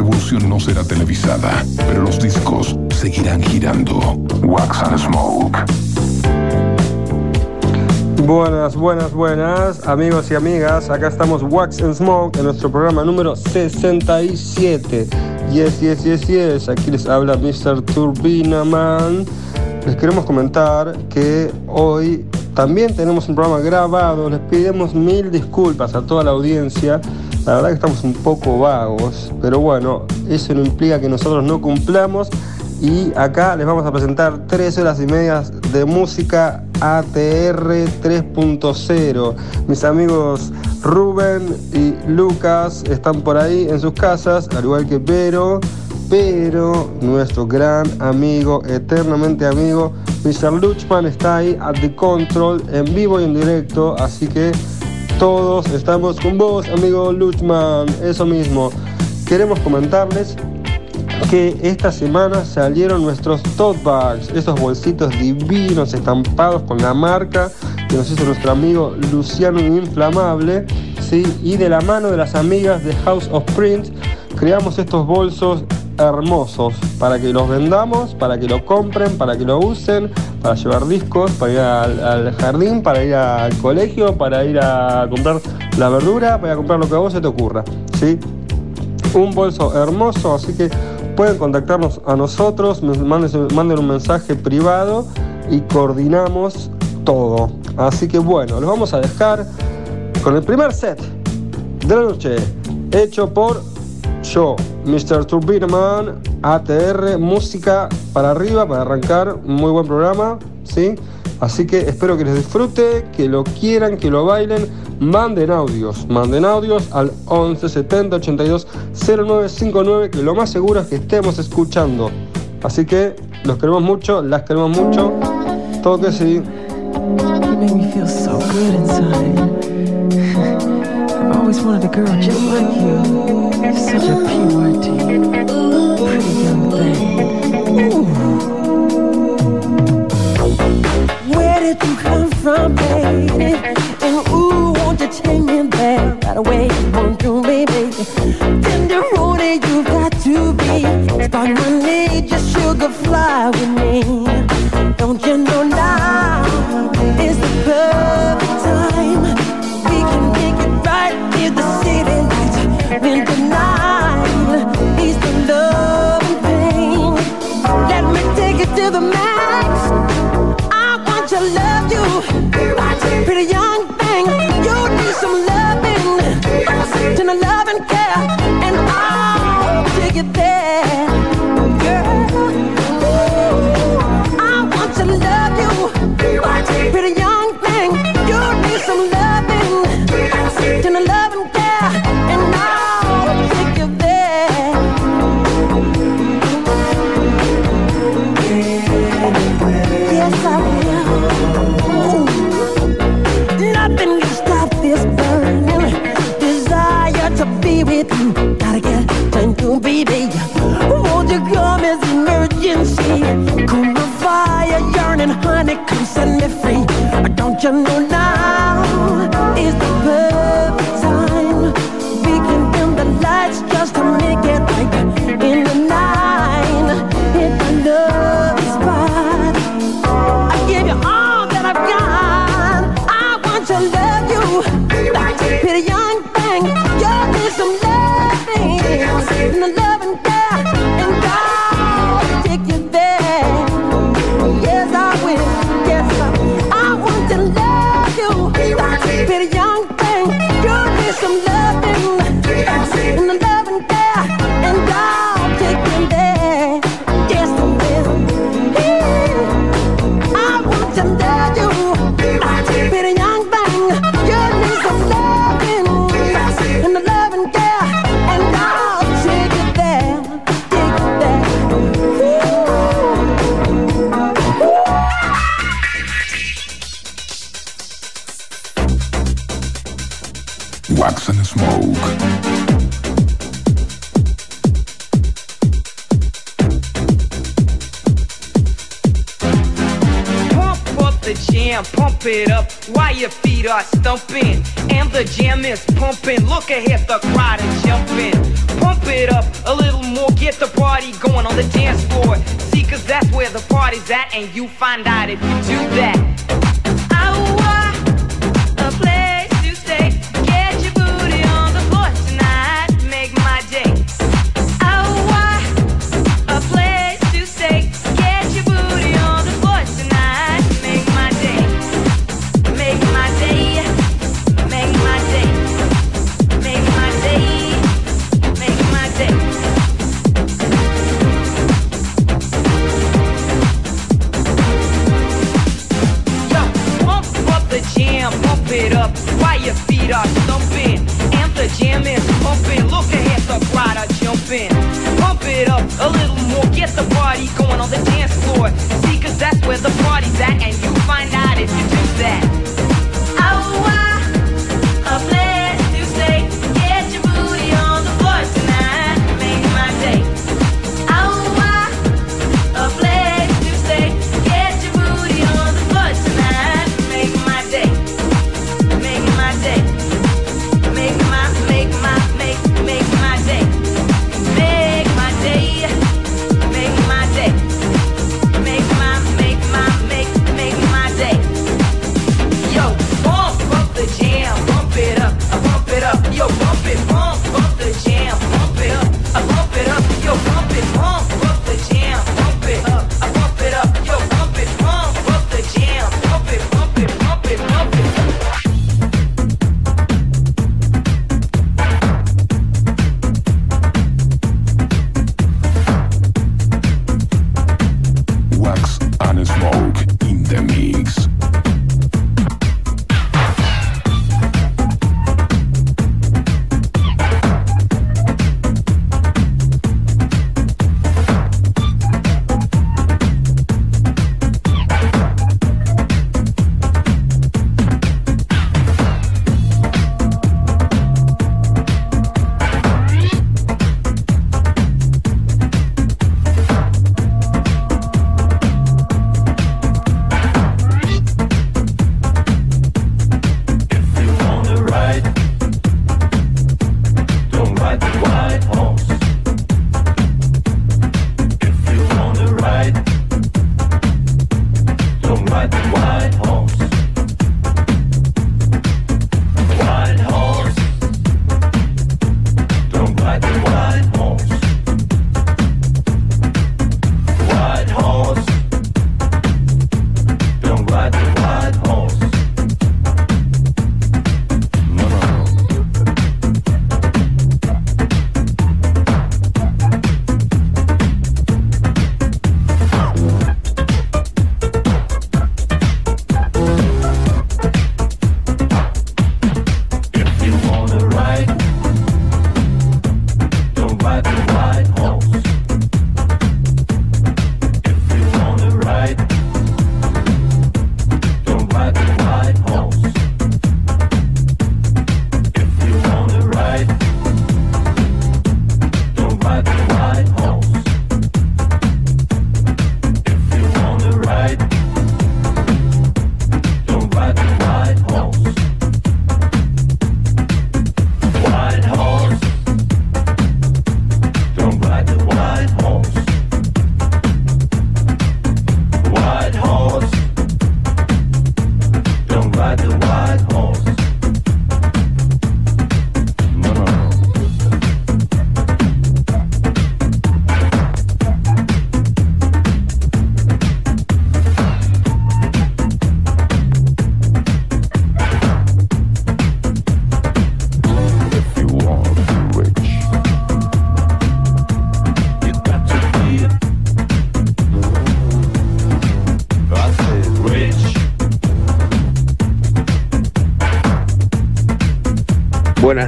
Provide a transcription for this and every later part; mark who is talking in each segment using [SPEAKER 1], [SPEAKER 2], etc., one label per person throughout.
[SPEAKER 1] revolución no será televisada, pero los discos seguirán girando. Wax and Smoke.
[SPEAKER 2] Buenas, buenas, buenas, amigos y amigas. Acá estamos Wax and Smoke en nuestro programa número 67. Yes, yes, yes, yes. Aquí les habla Mr. Turbina Man. Les queremos comentar que hoy también tenemos un programa grabado. Les pedimos mil disculpas a toda la audiencia. La verdad que estamos un poco vagos, pero bueno, eso no implica que nosotros no cumplamos. Y acá les vamos a presentar tres horas y media de música ATR 3.0. Mis amigos Rubén y Lucas están por ahí en sus casas, al igual que Vero, pero nuestro gran amigo, eternamente amigo, Mr. Luchman está ahí at the control, en vivo y en directo, así que todos estamos con vos, amigo Luchman, eso mismo. Queremos comentarles que esta semana salieron nuestros tote bags, esos bolsitos divinos estampados con la marca que nos hizo nuestro amigo Luciano Inflamable, ¿sí? y de la mano de las amigas de House of Print creamos estos bolsos hermosos para que los vendamos, para que lo compren, para que lo usen, para llevar discos, para ir al, jardín, para ir al colegio, para ir a comprar la verdura, para comprar lo que a vos se te ocurra. ¿sí? Un bolso hermoso, así que pueden contactarnos a nosotros, manden, manden un mensaje privado y coordinamos todo. Así que bueno, los vamos a dejar con el primer set de la noche, hecho por yo, Mr. Turbinaman, ATR, música para arriba, para arrancar, muy buen programa, ¿sí? Así que espero que les disfrute, que lo quieran, que lo bailen. Manden audios, manden audios al 11 70 82 0959, que lo más seguro es que estemos escuchando. Así que los queremos mucho, las queremos mucho. Todo que sí. you. Such a purity, pretty young thing. Ooh. Where did you come from, baby? And ooh, won't you take me there right away? Won't you, baby? Got to need, sugar fly with me. Don't you know now is the perfect time? We can make it right near the city lights. When the night is the pain. Let me take it to the max. I want to love you, pretty young thing. You need some loving, to the care, and I'll take it there, Don't you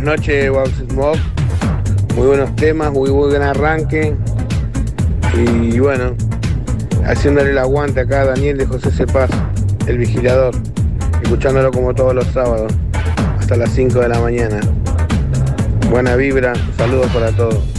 [SPEAKER 3] Buenas noches, Wax Smoke. Muy buenos temas, muy buen arranque. Y bueno, haciéndole el aguante acá a Daniel de José Cepaz, el vigilador, escuchándolo como todos los sábados, hasta las 5 de la mañana. Buena vibra, saludos para todos.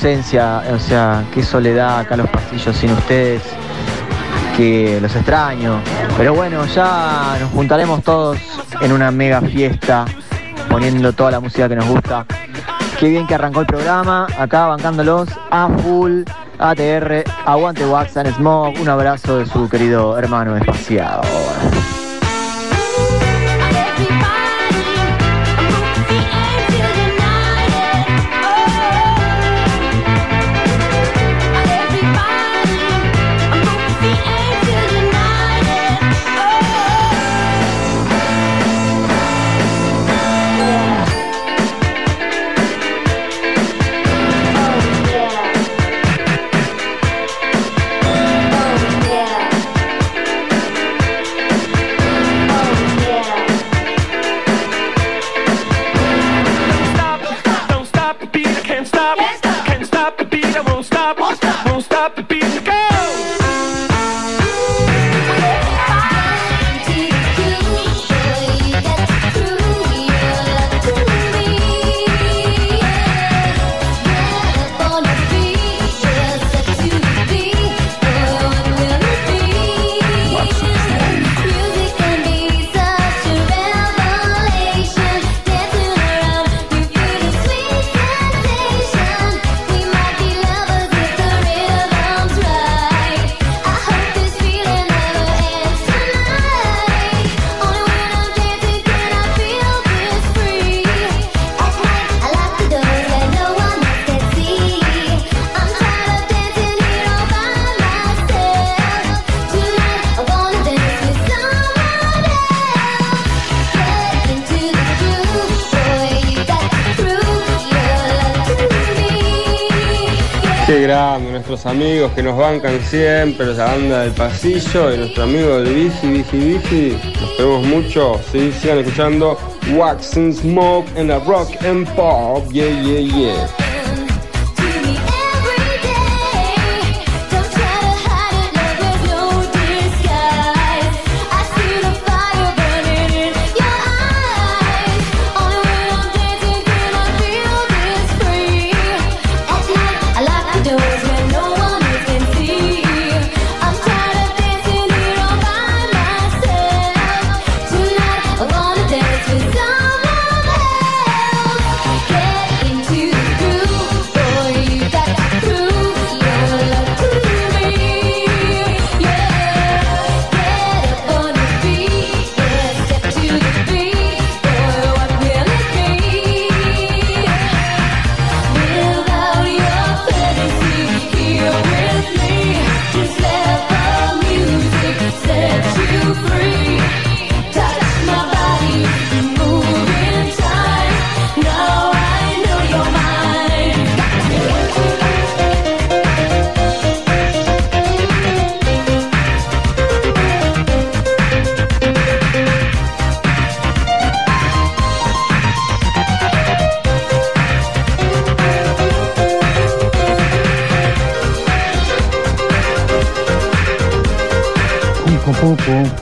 [SPEAKER 4] O sea, qué soledad acá los pasillos sin ustedes, que los extraño. Pero bueno, ya nos juntaremos todos en una mega fiesta, poniendo toda la música que nos gusta. Qué bien que arrancó el programa, acá bancándolos a full. ATR, aguante Wax and Smoke, un abrazo de su querido hermano espaciado.
[SPEAKER 5] Nuestros amigos que nos bancan siempre, la banda del pasillo y nuestro amigo del Bici, Bici, Bici. Nos vemos mucho, ¿sí? sigan escuchando Wax and Smoke en la Rock and Pop. Yeah, yeah, yeah.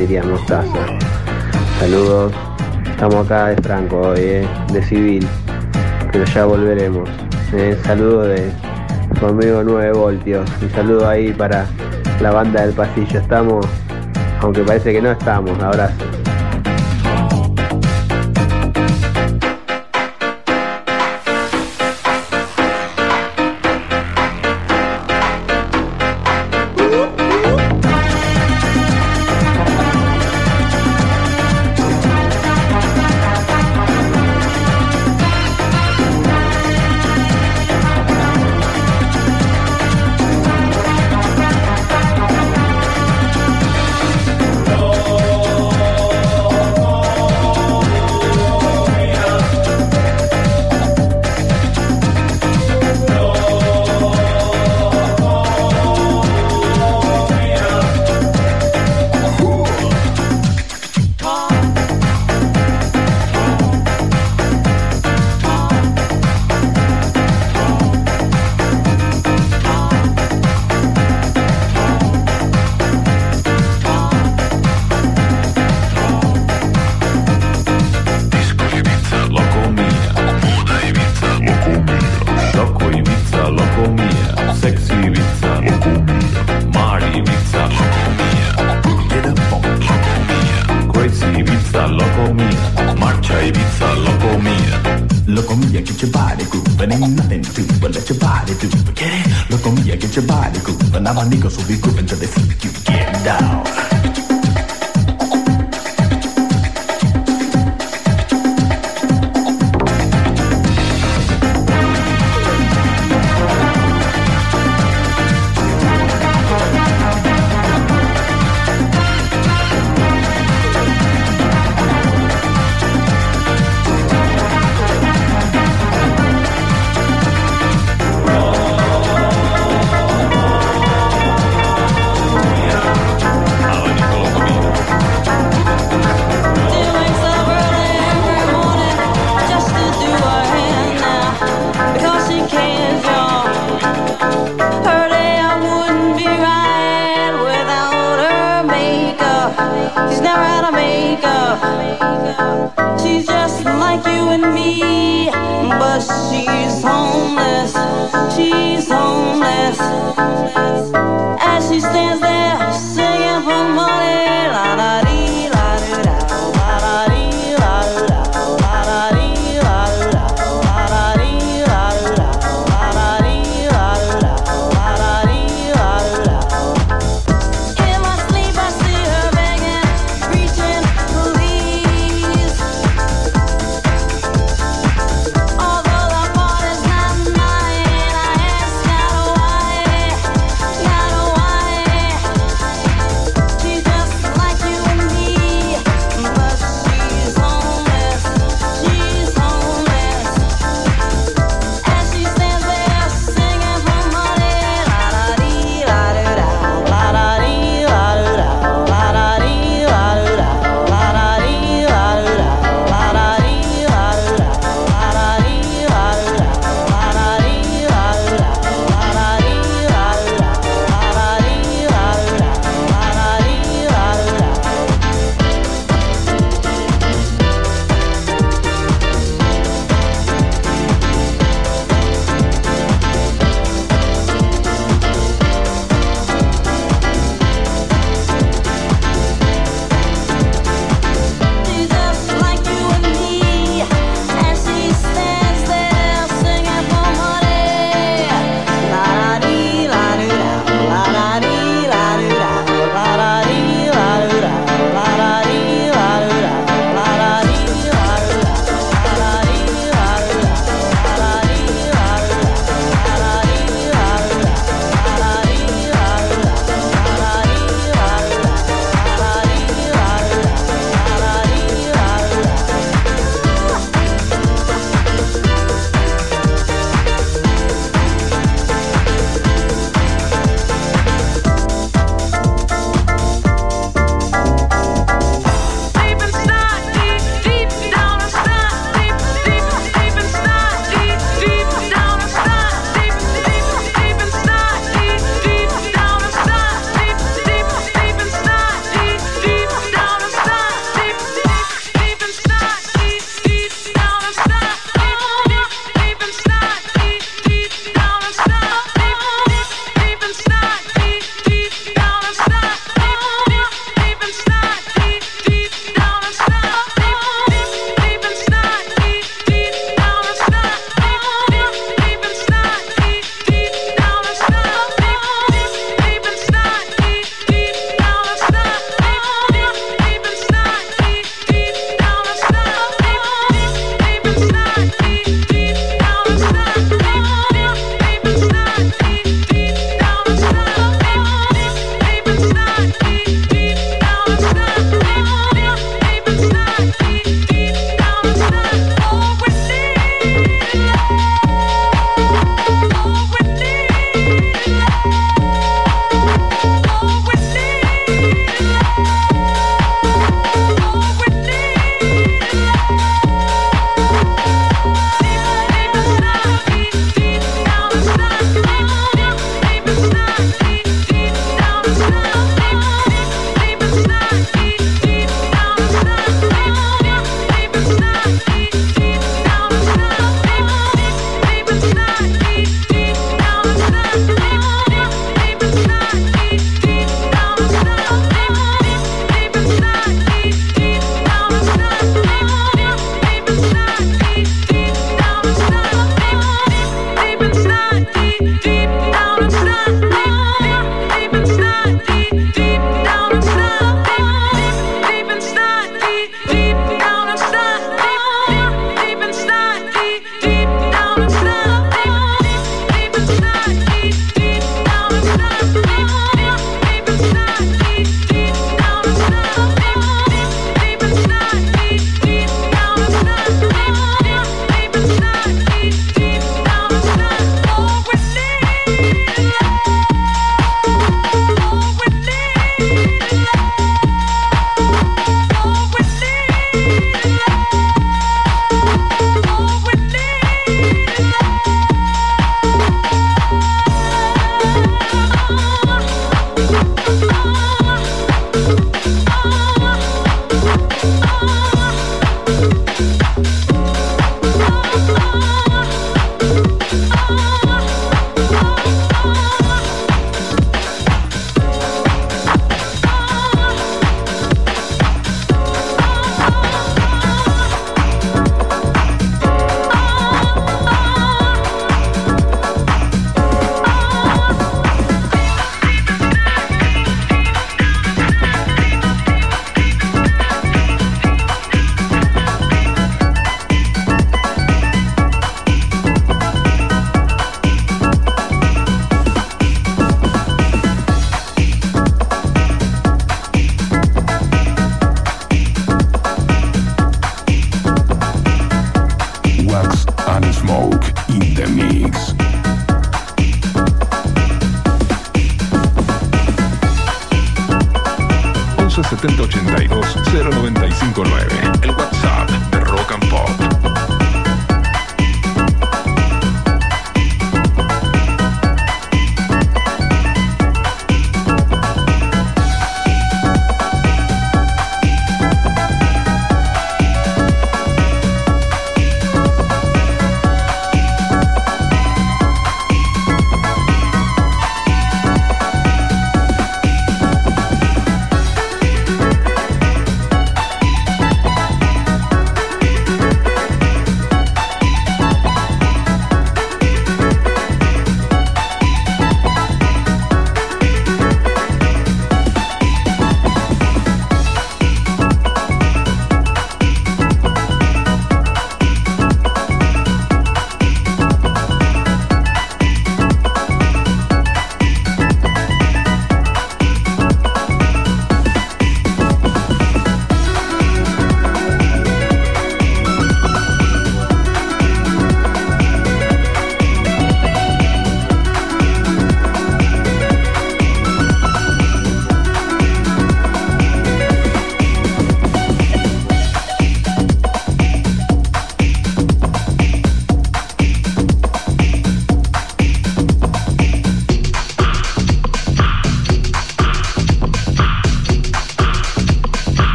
[SPEAKER 6] diría Mostaza. Saludos. Estamos acá de Franco hoy, eh, de civil, pero ya volveremos. Eh, saludo de su amigo 9 voltios. Un saludo ahí para la banda del pasillo. Estamos, aunque parece que no estamos,
[SPEAKER 7] abrazo.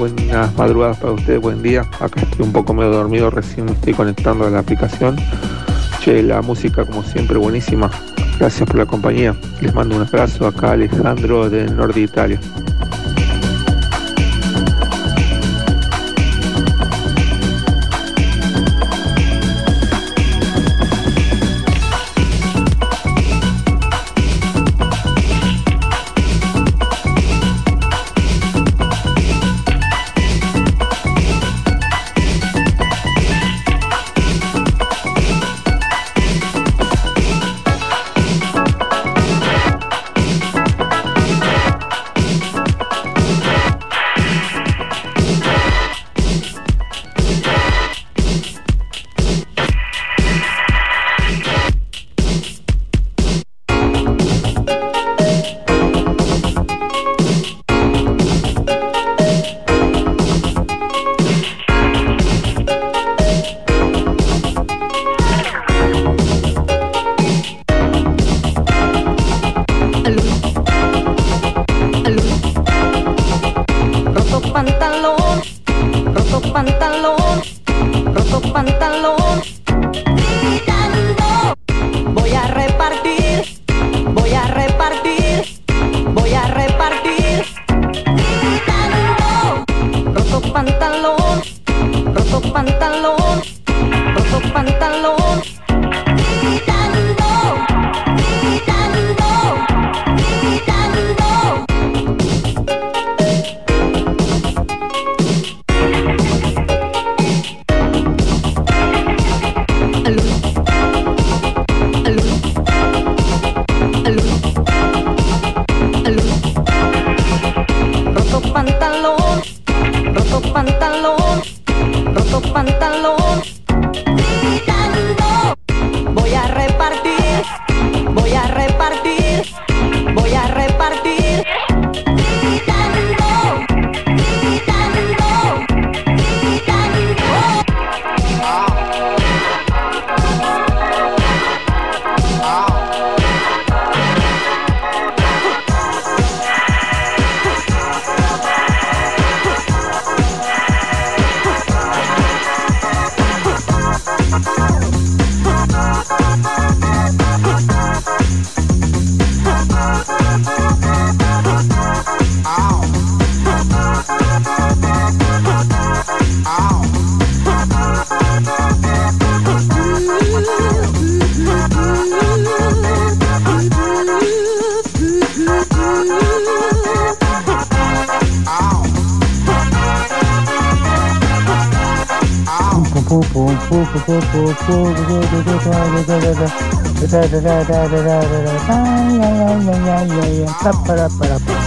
[SPEAKER 7] buenas madrugadas para ustedes, buen día. Acá estoy un poco medio dormido, recién estoy conectando a la aplicación. Che, la música como siempre buenísima. Gracias por la compañía. Les mando un abrazo acá Alejandro del norte de Italia.
[SPEAKER 1] da da
[SPEAKER 8] da da da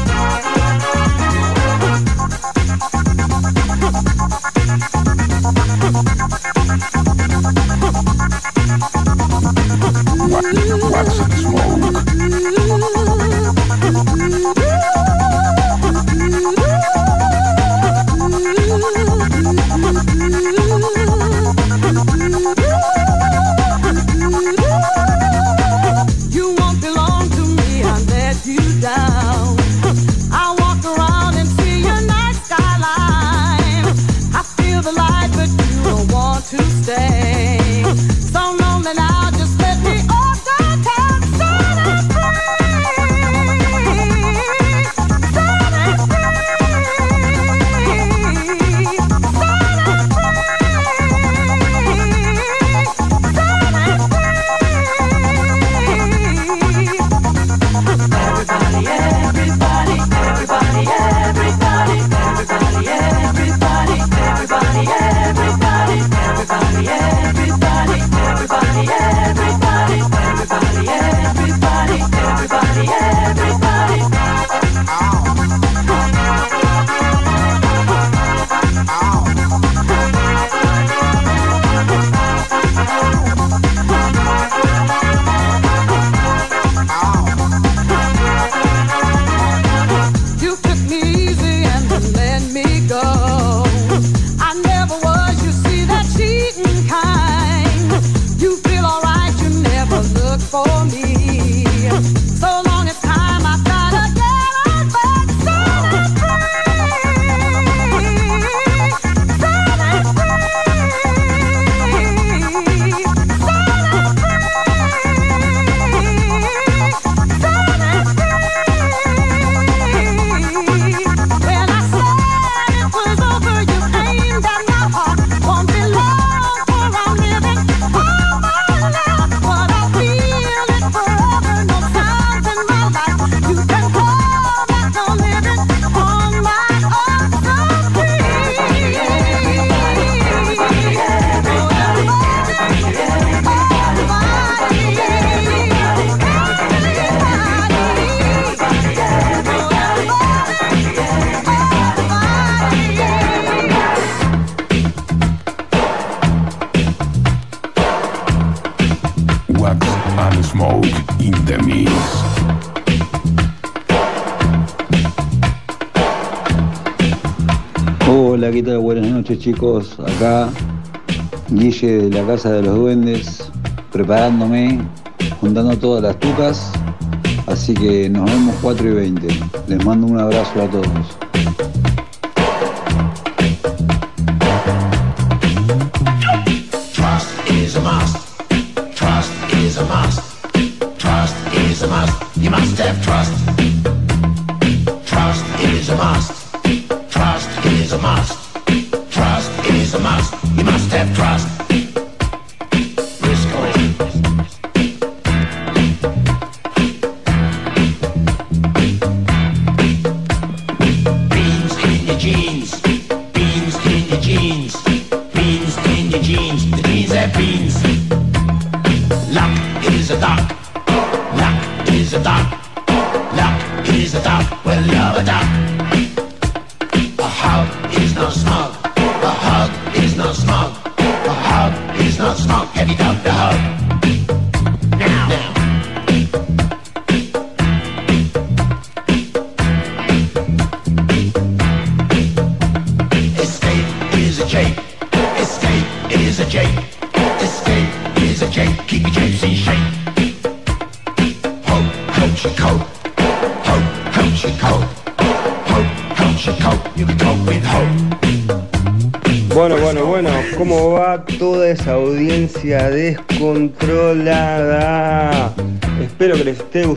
[SPEAKER 8] Buenas noches chicos. Acá Guille de la Casa de los Duendes, preparándome, juntando todas las tucas. Así que nos vemos 4 y 20. Les mando un abrazo a todos.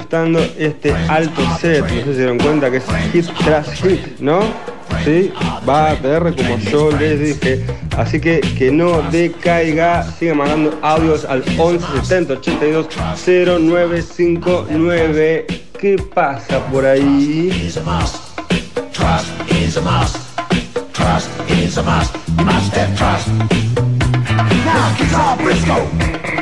[SPEAKER 2] Gustando este alto set. No sé si se dieron cuenta que es hit tras hit, ¿no? Sí, va a PR como yo les dije. Así que que no decaiga, sigan mandando audios al 11 70 82 0959. ¿Qué pasa por ahí?
[SPEAKER 9] Trust is a must. Must. Have trust. Now, Briscoe.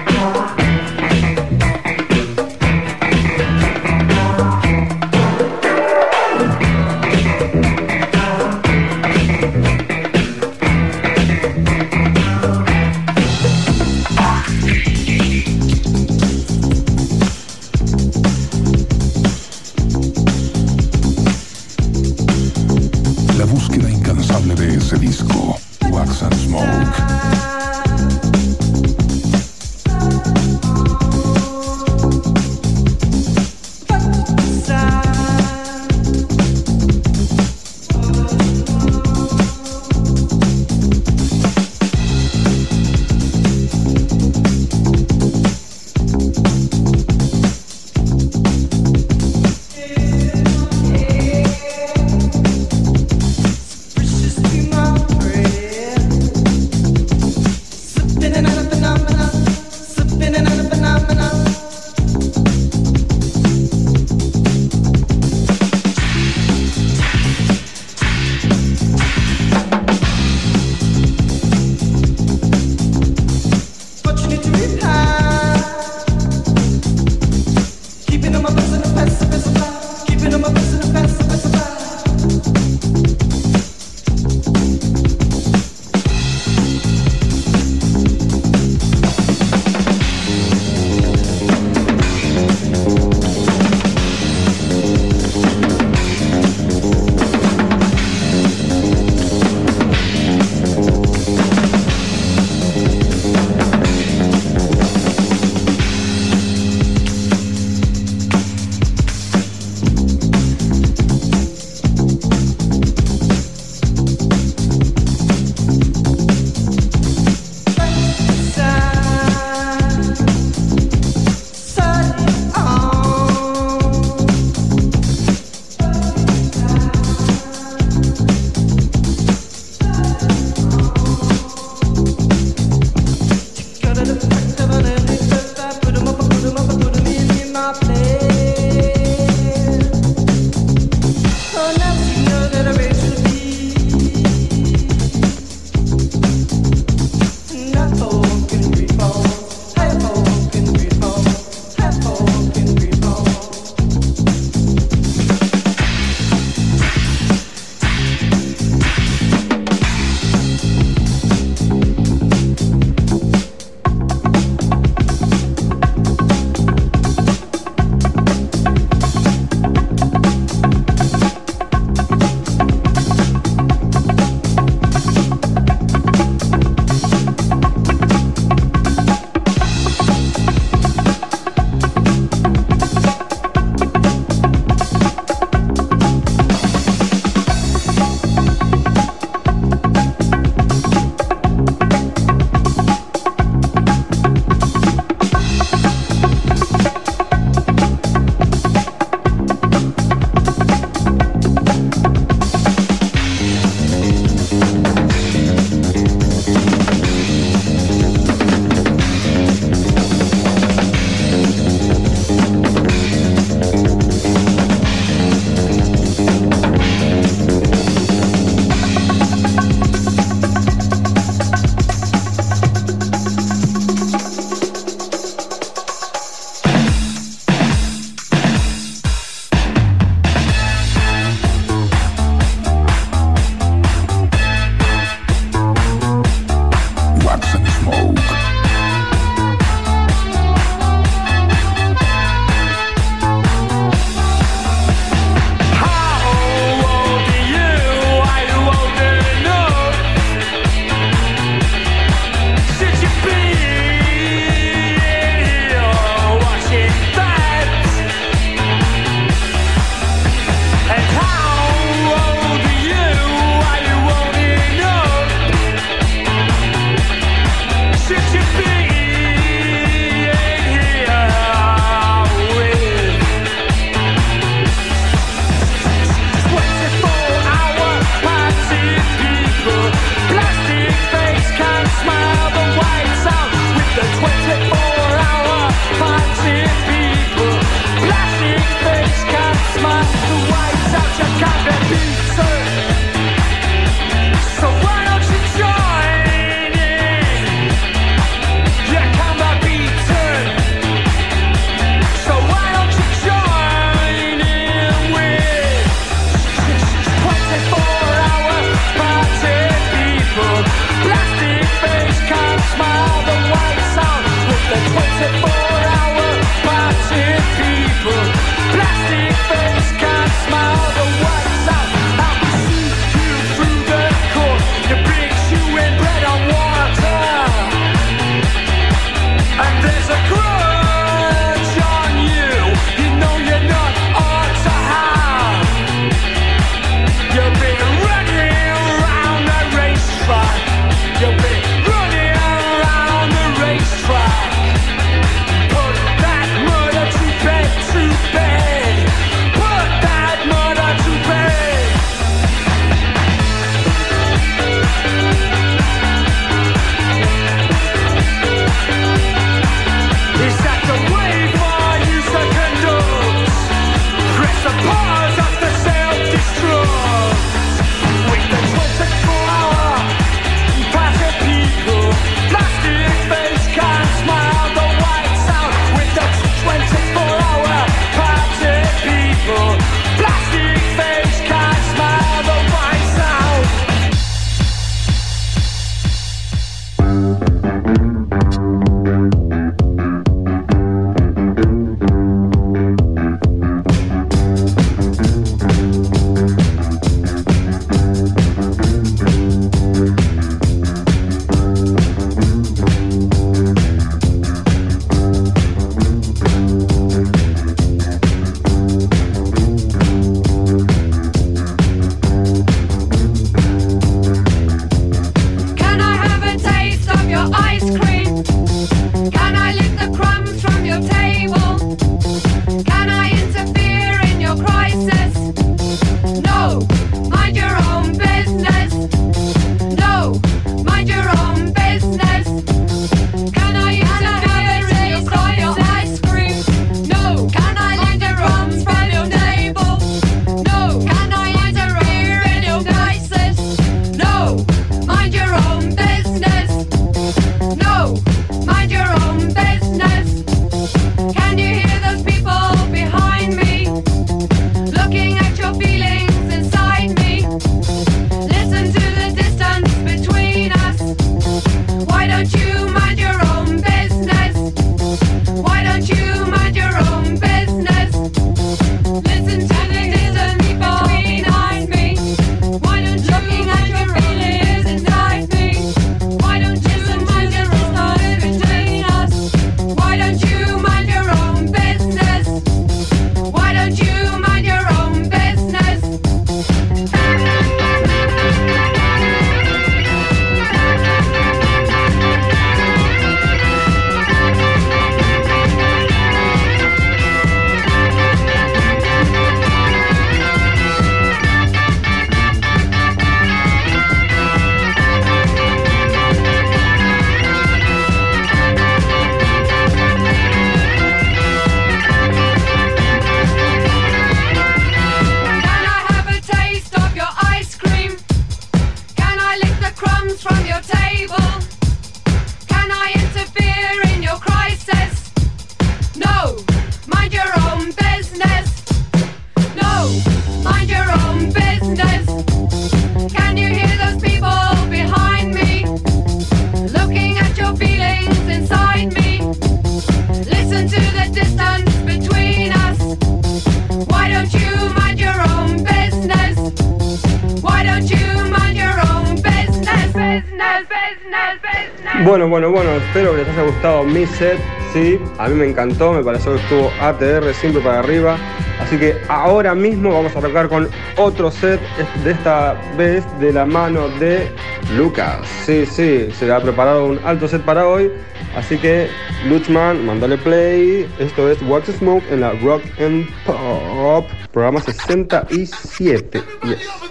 [SPEAKER 10] A
[SPEAKER 2] mí me encantó, me pareció que estuvo ATR siempre para arriba. Así que ahora mismo vamos a tocar con otro set de esta vez de la mano de Lucas. Sí, sí, se le ha preparado un alto set para hoy. Así que Luchman, mandale play. Esto es Wax Smoke en la Rock and Pop, programa 67. Yes.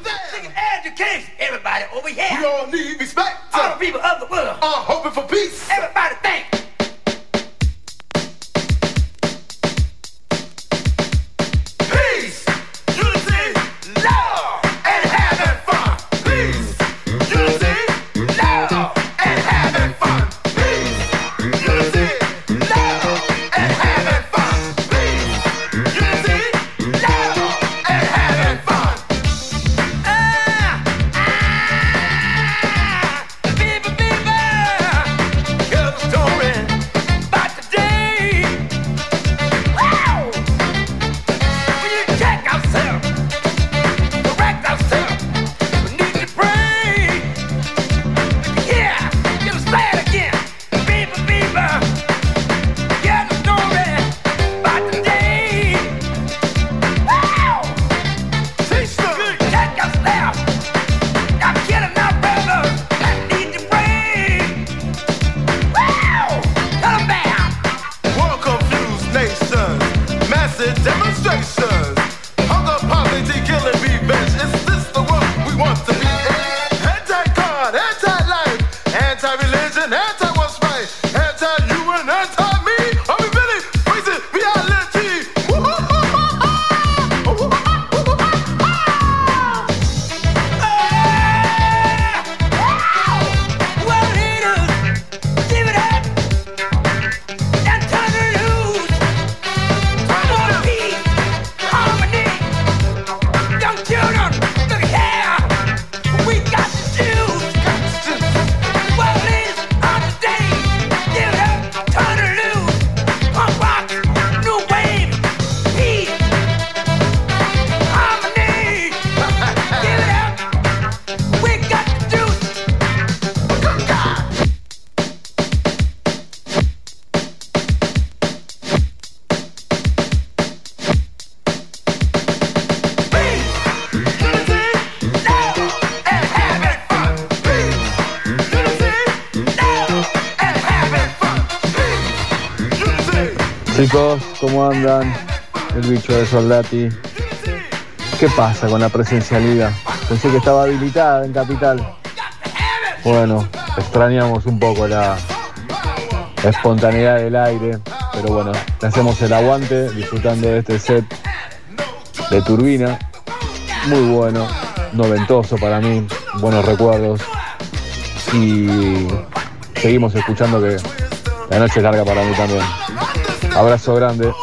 [SPEAKER 11] ¿cómo andan? El bicho de Soldati. ¿Qué pasa con la presencialidad? Pensé que estaba habilitada en Capital. Bueno, extrañamos un poco la espontaneidad del aire, pero bueno, le hacemos el aguante disfrutando de este set de turbina. Muy bueno, noventoso para mí, buenos recuerdos. Y seguimos escuchando que la noche es larga para mí también. Abrazo grande.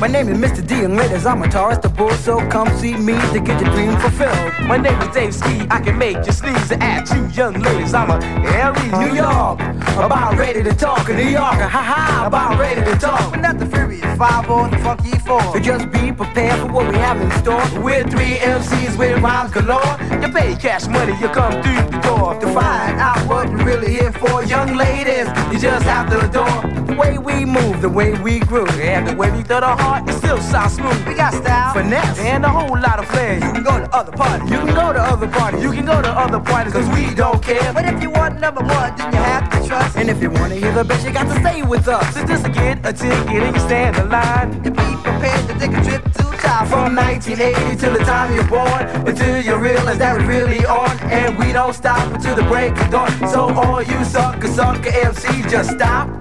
[SPEAKER 12] My name is Mr. D, and ladies, I'm a Taurus the bull, so come see me to get your dream fulfilled. My name is Dave Ski, I can make you sneeze at you young ladies. I'm a Aries, New York, about ready to talk in New York, ha ha, about ready to talk.
[SPEAKER 13] We're not the furious five or the funky four.
[SPEAKER 12] So just be prepared for what we have in store. We're three MCs with rhymes galore. You pay cash money, you come through the door. To find out what you're really here for, young ladies, you just have to adore way we move, the way we groove, and the way we throw the heart. It still sounds smooth.
[SPEAKER 13] We got style,
[SPEAKER 12] finesse, and a whole lot of flair.
[SPEAKER 13] You can go to other parties.
[SPEAKER 12] You can go to other parties. You can go to other parties, cause we don't care.
[SPEAKER 13] But if you want number one, then you have to trust.
[SPEAKER 12] And if you wanna hear the best, you got to stay with us. So just get a ticket and you stand in line.
[SPEAKER 13] And be prepared to take a trip to.
[SPEAKER 12] From 1980 till the time you're born, until you realize that we're really on. And we don't stop until the break of dawn. So all you sucker, sucker MCs, just stop.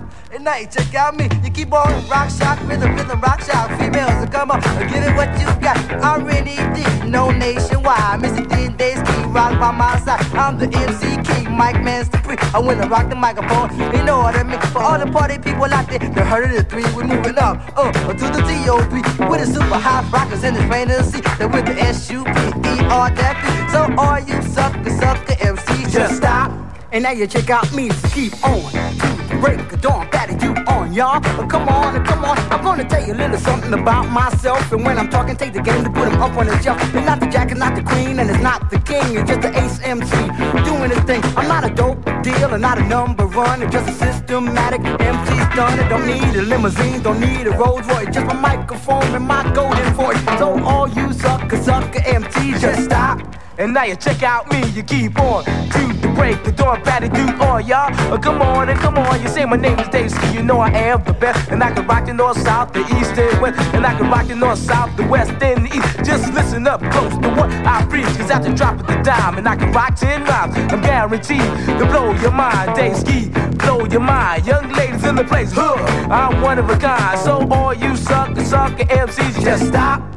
[SPEAKER 13] You check out me. You keep on rock shock, rhythm, rhythm, rock shock. Females, so come on, give it what you got. I'm really deep, no nationwide. Mr. D and Days keep rock by my side. I'm the MC King, Mike Master Free. I wanna rock the microphone. You know what I mean? For all the party people out there, they heard of the three. We're moving up, uh, to the DO3 with the super hot rockers plain to see that with the S U P R that So all you sucker, sucker MCs, just stop.
[SPEAKER 12] And now you check out me, keep on. Y'all. But come on, come on. I'm gonna tell you a little something about myself. And when I'm talking, take the game to put him up on the shelf. It's not the jack, it's not the queen, and it's not the king. It's just the ace MC doing his thing. I'm not a dope deal and not a number one. It's just a systematic MC done. I don't need a limousine, don't need a Rolls Royce. Just my microphone and my golden voice. So all you sucker, sucker MCs, just stop. And now you check out me, you keep on to the break, the door, patty do all y'all. Uh, come on and come on, you say my name is Dave Ski, you know I am the best. And I can rock the north, south, the east and west. And I can rock the north, south, the west and the east. Just listen up close to what I preach, cause at the drop the dime, and I can rock 10 rhymes. I'm guaranteed to blow your mind, Dave Ski, blow your mind. Young ladies in the place, huh? I'm one of a kind. So all you sucker, sucker MCs, just stop.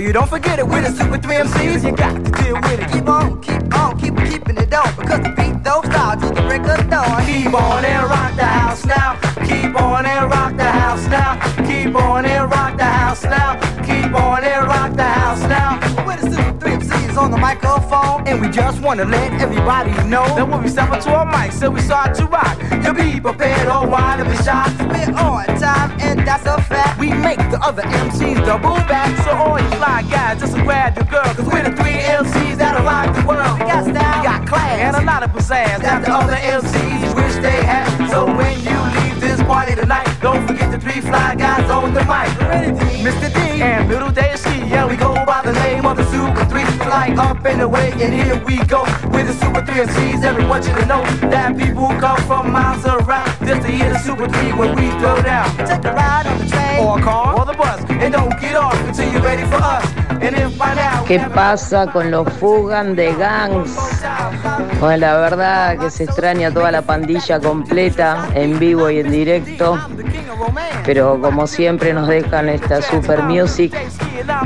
[SPEAKER 12] You don't forget it. With the Super 3 MCs, you got to deal with it.
[SPEAKER 13] Keep on, keep on, keep on keeping it on. Because the beat don't stop till the break of dawn.
[SPEAKER 12] Keep on and rock the house now. Keep on and rock the house now. Keep on and rock the house now. Keep on And we just wanna let everybody know that when we step up to our mic, so we start to rock. You be prepared, or why to be shot.
[SPEAKER 13] We're on time, and that's a fact.
[SPEAKER 12] We make the other MCs double back. So all you fly guys, just grab your girl, cause we're the three MCs that'll rock the world.
[SPEAKER 13] We got style,
[SPEAKER 12] we got class, and a lot of pizzazz that the other MCs wish they had. So when you party tonight, don't forget the three fly guys on the mic. Mr. D and Little Dave Ski, yeah, we go by the name of the Super 3. Fly up and away, and here we go. With the Super 3 MCs, everyone want you know that people come from miles around just to hear the Super 3 when we throw down.
[SPEAKER 13] Take a ride on the train
[SPEAKER 12] or a car or the bus, and don't get off until you're ready for us. And then find out.
[SPEAKER 14] ¿Qué pasa con los Fugan de Gangs? Bueno, la verdad que se extraña toda la pandilla completa, en vivo y en directo. Pero como siempre nos dejan esta super music,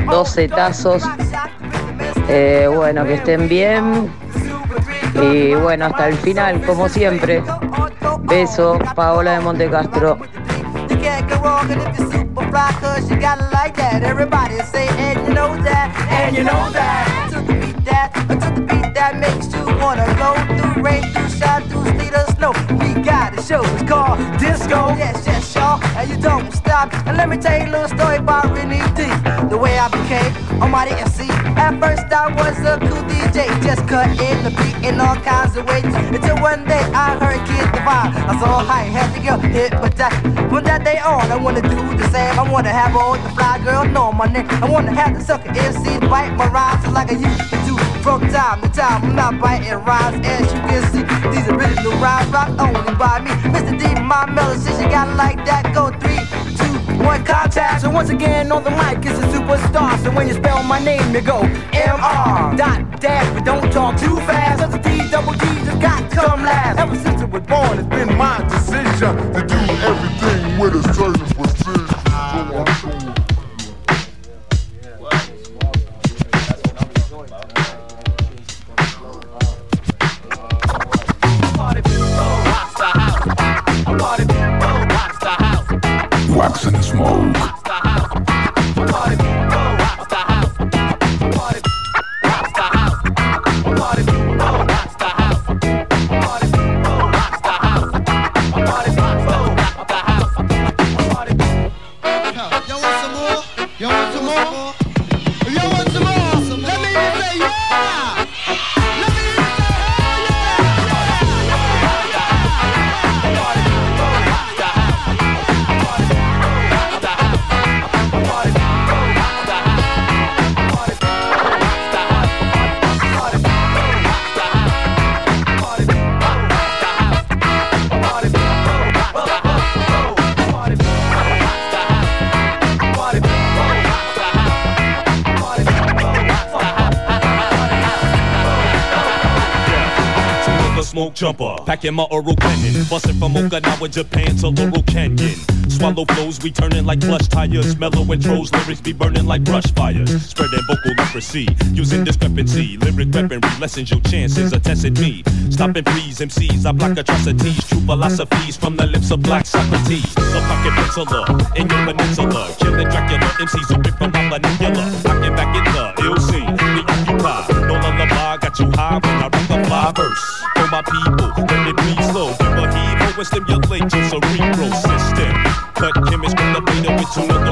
[SPEAKER 14] dos setazos. Eh, bueno, que estén bien. Y bueno, hasta el final, como siempre. Beso, Paola de Montecastro.
[SPEAKER 13] That. That, that. That, that makes you wanna go through rain, through shine, through sleet or snow. We got a show, it's called Disco. Yes, yes, y'all, and you don't stop. And let me tell you a little story about Renee D. The way I became Almighty MC. At first I was a cool DJ, just cutting the beat in all kinds of ways. Until one day I heard Kid Divine. I saw he had to go hypnotized. From that day on, I wanna do the same. I wanna have all the fly girls know my name. I wanna have the sucker MC bite my rhymes like I used to do from time to time. I'm not biting rhymes, as you can see. These original rhymes rock only by me. Mr. D, my melody, you got like that, go three, two, one, contact.
[SPEAKER 15] So once again on the mic is a superstar. So when you spell my name, you go M-R dot dash, but don't talk too fast. Cause the D double D just got to come last. Ever since I was born, it's been my decision to do everything with a certain precision. So I
[SPEAKER 1] and Smoke.
[SPEAKER 16] Packing my oral cannon, busting from Okinawa, Japan to Laurel Canyon. Swallow flows, we turning like plush tires. Mellow intros, lyrics be burning like brush fires. Spreading vocal leprosy, using discrepancy. Lyric weaponry lessens your chances of testing me. Stopping please, MCs, I block atrocities. True philosophies from the lips of black Socrates. A pocket penciler in your peninsula. Killing Dracula, MCs who rip from my manipula. Knocking back in the ill got you high when I rock a fly verse. For my people, let it be slow. Give a heave and stimulate your cerebral system. Cut Chemist's from the beta with two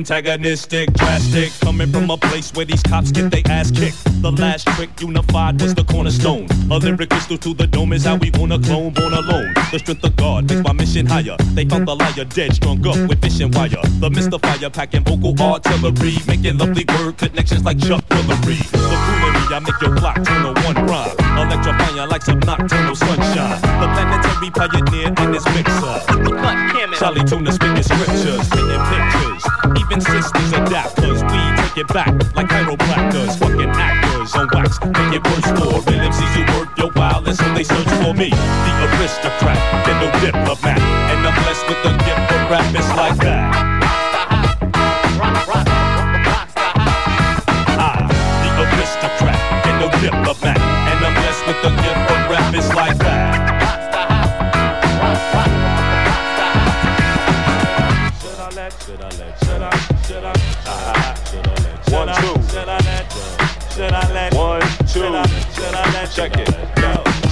[SPEAKER 16] Antagonistic, drastic, coming from a place where these cops get their ass kicked. The last trick unified was the cornerstone. A lyric crystal to the dome is how we wanna clone, born alone. The strength of God makes my mission higher. They found the liar dead, strung up with fishing wire. The mystifier packing vocal artillery, making lovely word connections like Chuck Woolery. The foolery, I make your clock turn to one rhyme. Electrifying like some nocturnal sunshine. The planetary pioneer in this mixer. Charlie Tuna spitting scriptures. Even sisters adapt, cause we take it back like chiropractors, fucking actors on wax. Make it worse for real MCs who work your wild, and so they search for me. The aristocrat, then no diplomat. And I'm blessed with the gift of rap, it's like that. Check it.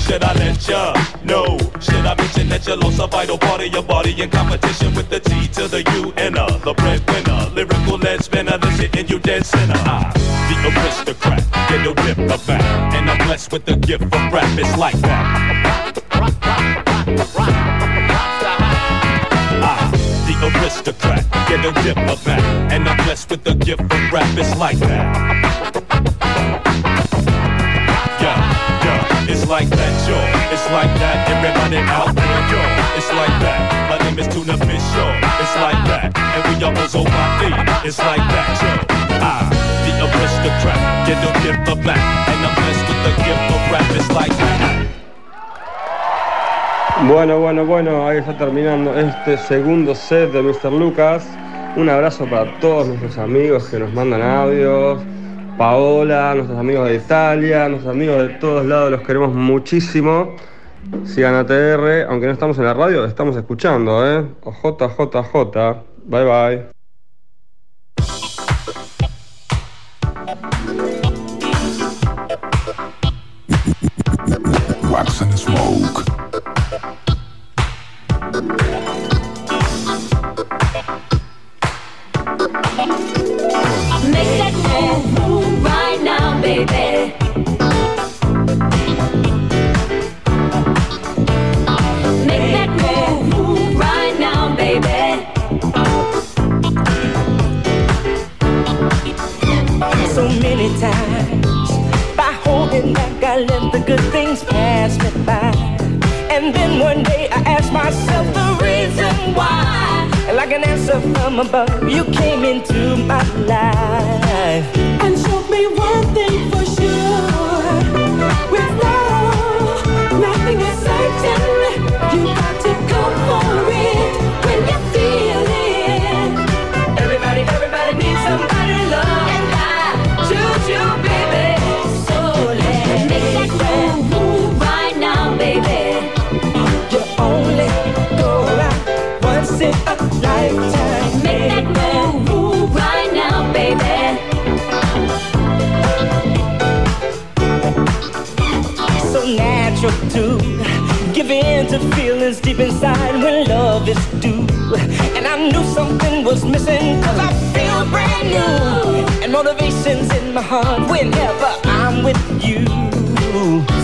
[SPEAKER 16] Should I let ya know? Should I mention that you lost a vital part of your body in competition with the T to the U and a the breadwinner, lyrical lead spinner, the shit in you dead center. I, the aristocrat, get no dip the back, and I'm blessed with the gift of rap. It's like that. I, the aristocrat, get no dip of that, and I'm blessed with the gift of rap. It's like that.
[SPEAKER 2] Bueno, bueno, bueno, ahí está terminando este segundo set de Mr. Lucas. Un abrazo para todos nuestros amigos que nos mandan audios. Paola, nuestros amigos de Italia, nuestros amigos de todos lados, los queremos muchísimo. Sigan ATR, aunque no estamos en la radio, estamos escuchando, ¿eh? OJJJ. Bye bye.
[SPEAKER 1] Wax and Smoke.
[SPEAKER 5] Make that move, baby. Make that move, right now, baby.
[SPEAKER 10] so many times. By holding back, I let the good things pass me by. And then one day I asked myself the reason why. Like an answer from above, you came into my life. And showed me one thing for sure. Give in to feelings deep inside when love is due. And I knew something was missing cause I feel brand new. And motivation's in my heart whenever I'm with you.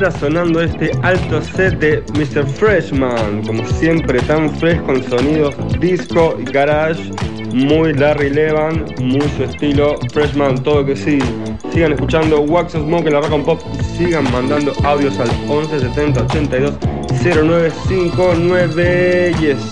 [SPEAKER 2] Ahora sonando este alto set de Mr. Freshman, como siempre tan fresh con sonidos disco y garage, muy Larry Levan, muy su estilo Freshman, todo que sí. Sigan escuchando Wax Smoke en la Rock and Pop, sigan mandando audios al 11 70 82 0959 yes.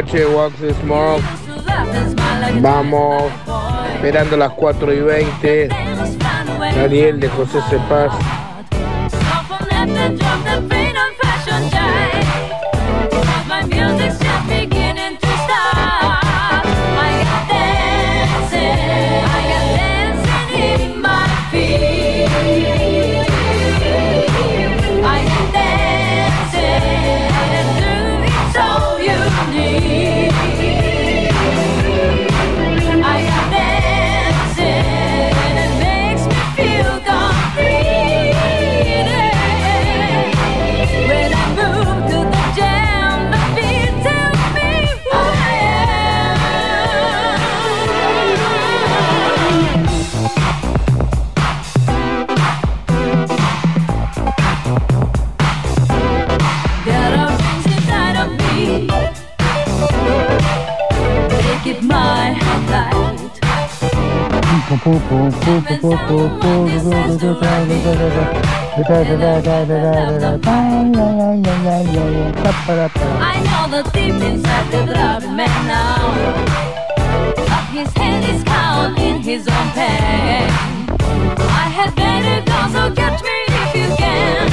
[SPEAKER 3] Buenas noches, Wax and Smoke.
[SPEAKER 5] To laugh and smile like a
[SPEAKER 3] Vamos, esperando las 4 y 20. Daniel de José
[SPEAKER 5] C. Paz. I know the thief inside the blood man now. Up his head is cowled in his own pain. I had better go, so catch me if you can.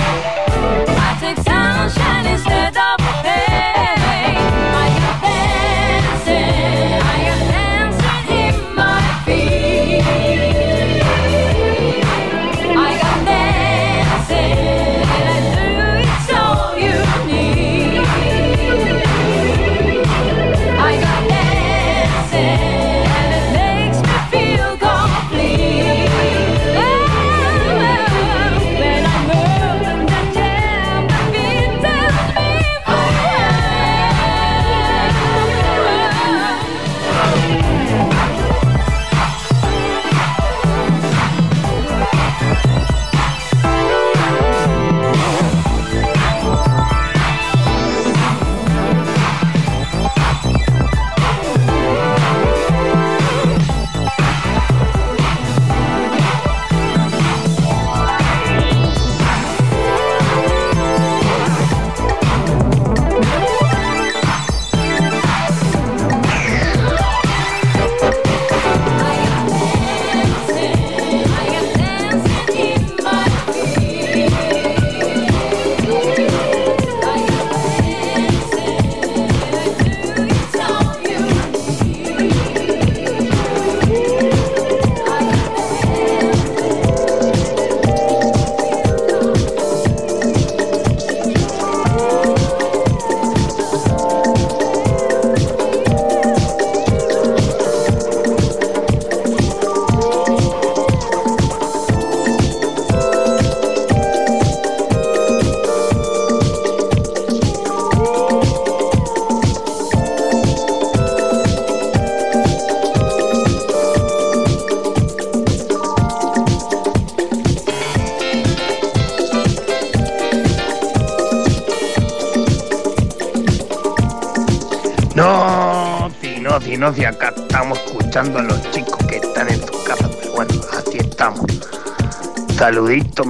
[SPEAKER 5] I take sunshine instead of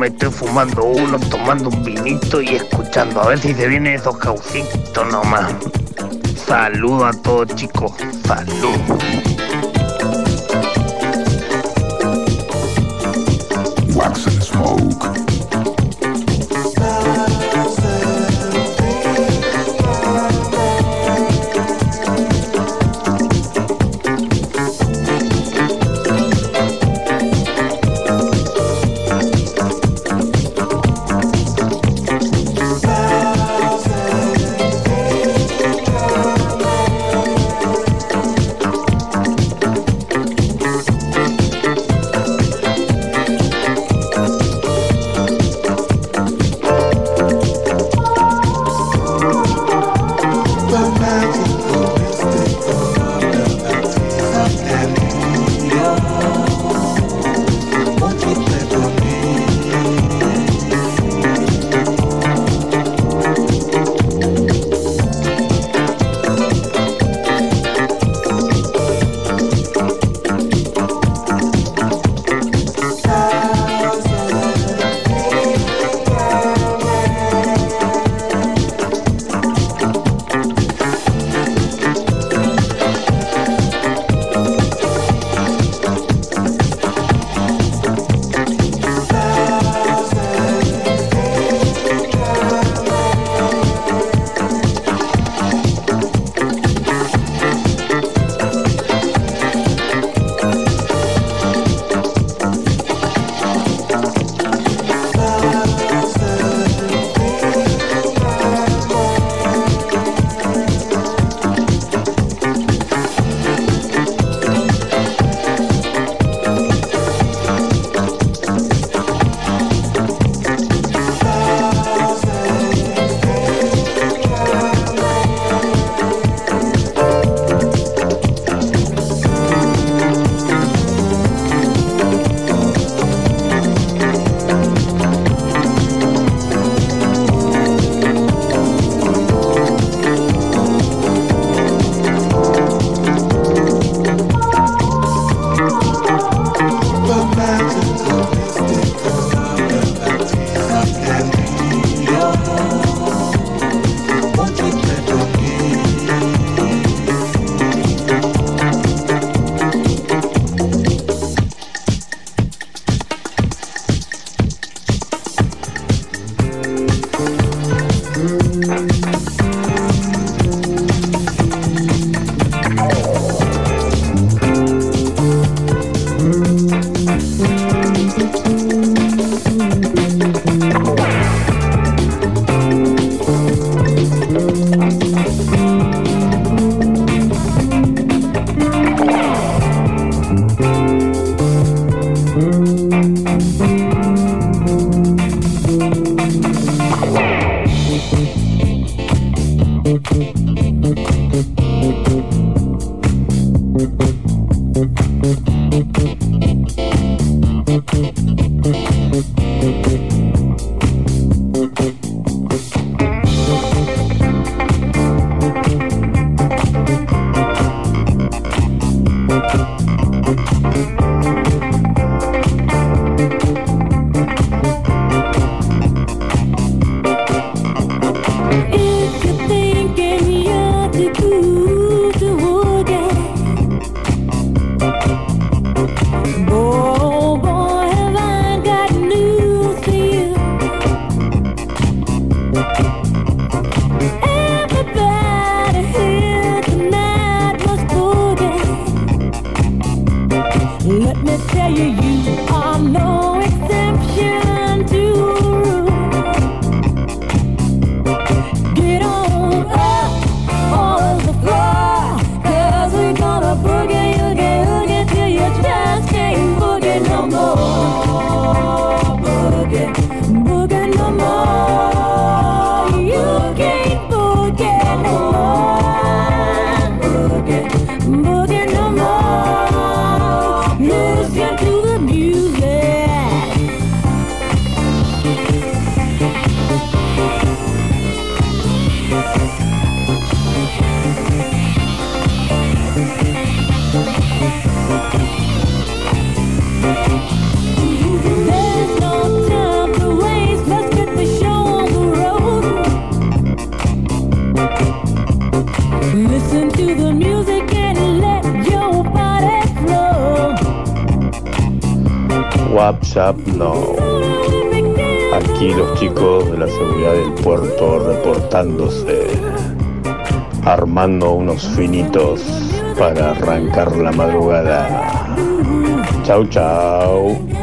[SPEAKER 3] estoy fumando uno, tomando un vinito y escuchando. A ver si se vienen esos caucitos nomás. Saludo a todos chicos, salud.
[SPEAKER 17] Finitos para arrancar la madrugada. Chau, chau.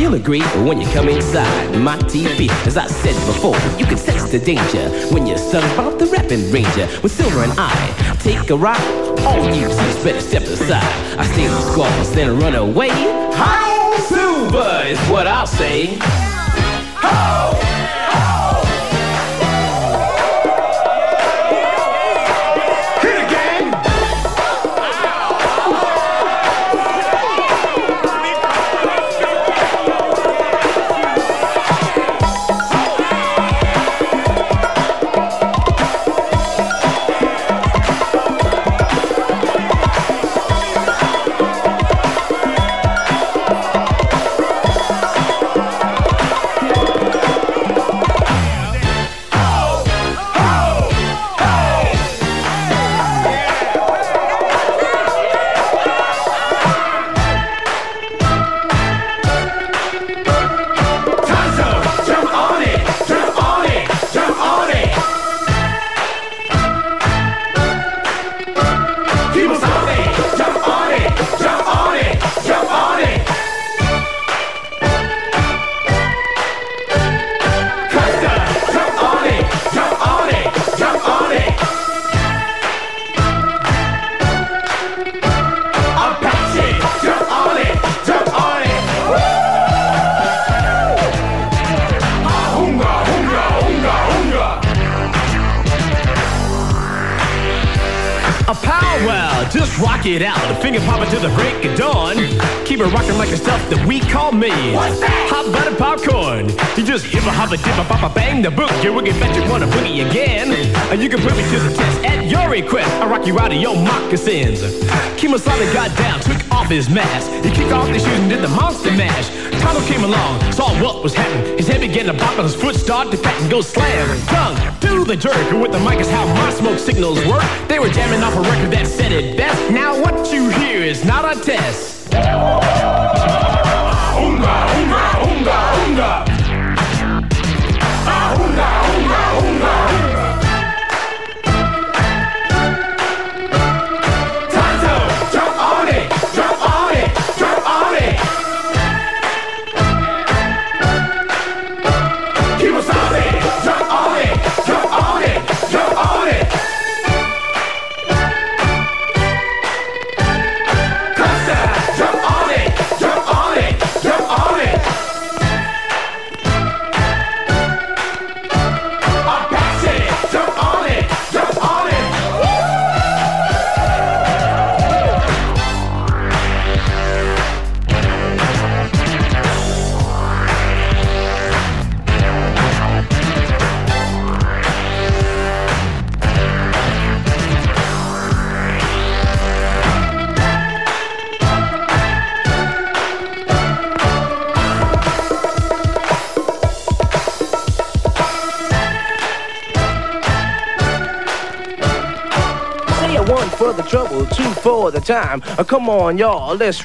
[SPEAKER 16] you'll agree when you come inside my TV. As I said before, you can sense the danger when you're off the rapping ranger with silver and I. Take a ride, all you just better step aside. I see the squalls, then run away. High silver is what I'll say. slam dunk. Do the jerk. And with the mic is how my smoke signals work. They were jamming off a record that
[SPEAKER 12] time. Uh, come on, y'all, let's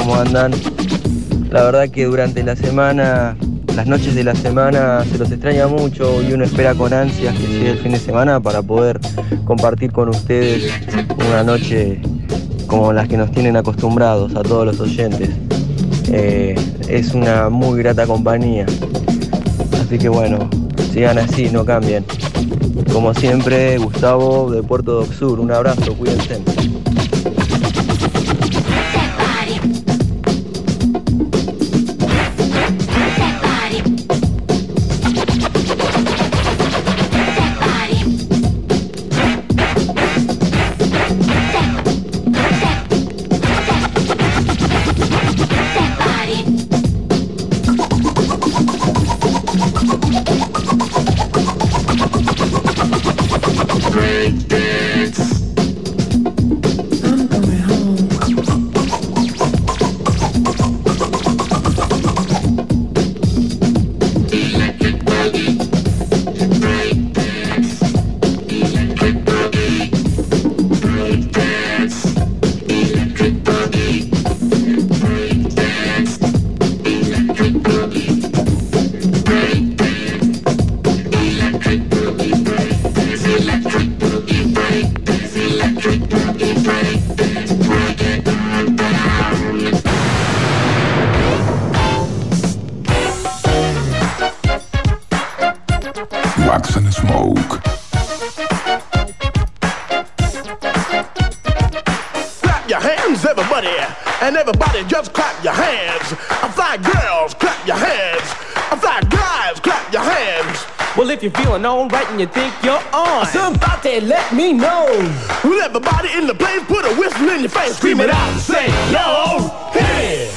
[SPEAKER 18] ¿cómo andan? La verdad que durante la semana, las noches de la semana se los extraña mucho y uno espera con ansias que llegue el fin de semana para poder compartir con ustedes una noche como las que nos tienen acostumbrados a todos los oyentes. Eh, es una muy grata compañía. Así que bueno, sigan así, no cambien. Como siempre, Gustavo de Puerto Doc Sur, un abrazo, cuídense.
[SPEAKER 12] Feeling you think you're on, somebody let me know.
[SPEAKER 19] Well, everybody in the place put a whistle in your face, scream it out and say, yo, hey.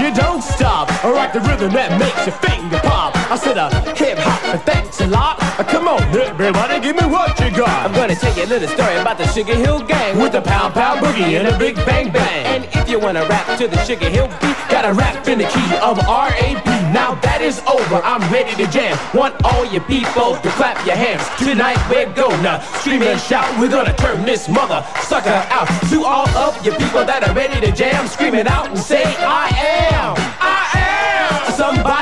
[SPEAKER 12] You don't stop, or rock the rhythm that makes your finger pop. I said a hip hop, and thanks a lot. Uh, come on, everybody, give me what you got. I'm gonna tell you a little story about the Sugar Hill Gang with the pound pound boogie and a big bang bang. And if you wanna rap to the Sugar Hill beat, gotta rap in the key of R.A.P. Now that is over, I'm ready to jam. Want all you people to clap your hands. Tonight we're gonna scream and shout. We're gonna turn this mother sucker out. To all of you people that are ready to jam, scream it out and say, I am, I am somebody.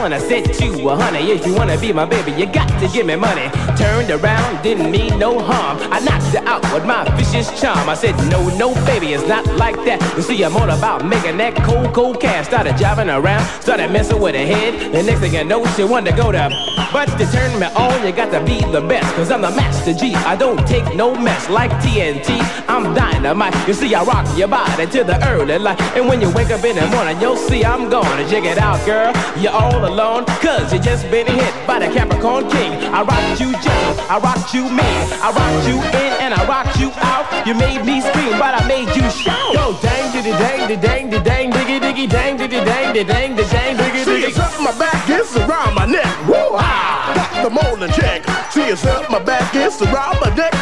[SPEAKER 12] I said to her, honey, if you wanna be my baby, you got to give me money. Turned around, didn't mean no harm. I knocked her out with my vicious charm. I said, no, no, baby, it's not like that. You see, I'm all about making that cold, cold cash. Started driving around, started messing with her head. The next thing I know, she wanted to go to. But to turn me on, you got to be the best. Cause I'm the master G. I don't take no mess like TNT. I'm dynamite. You see, I rock your body to the early light. And when you wake up in the morning, you'll see I'm gonna check it out, girl. You're all alone, cause you just been hit by the Capricorn King. I rocked you gentle, I rocked you mean. I rocked you in and I rocked you out. You made me scream, but I made you shout. Go dang, diddy dang, diddy dang, diddy dang, diggy, diggy, dang, diddy dang, diddy dang, diddy dang, diggy,
[SPEAKER 19] See,
[SPEAKER 12] diggy.
[SPEAKER 19] it's up my back, it's around my neck. Woo-ha! Got the molding check. See, it's up my back, it's around my neck.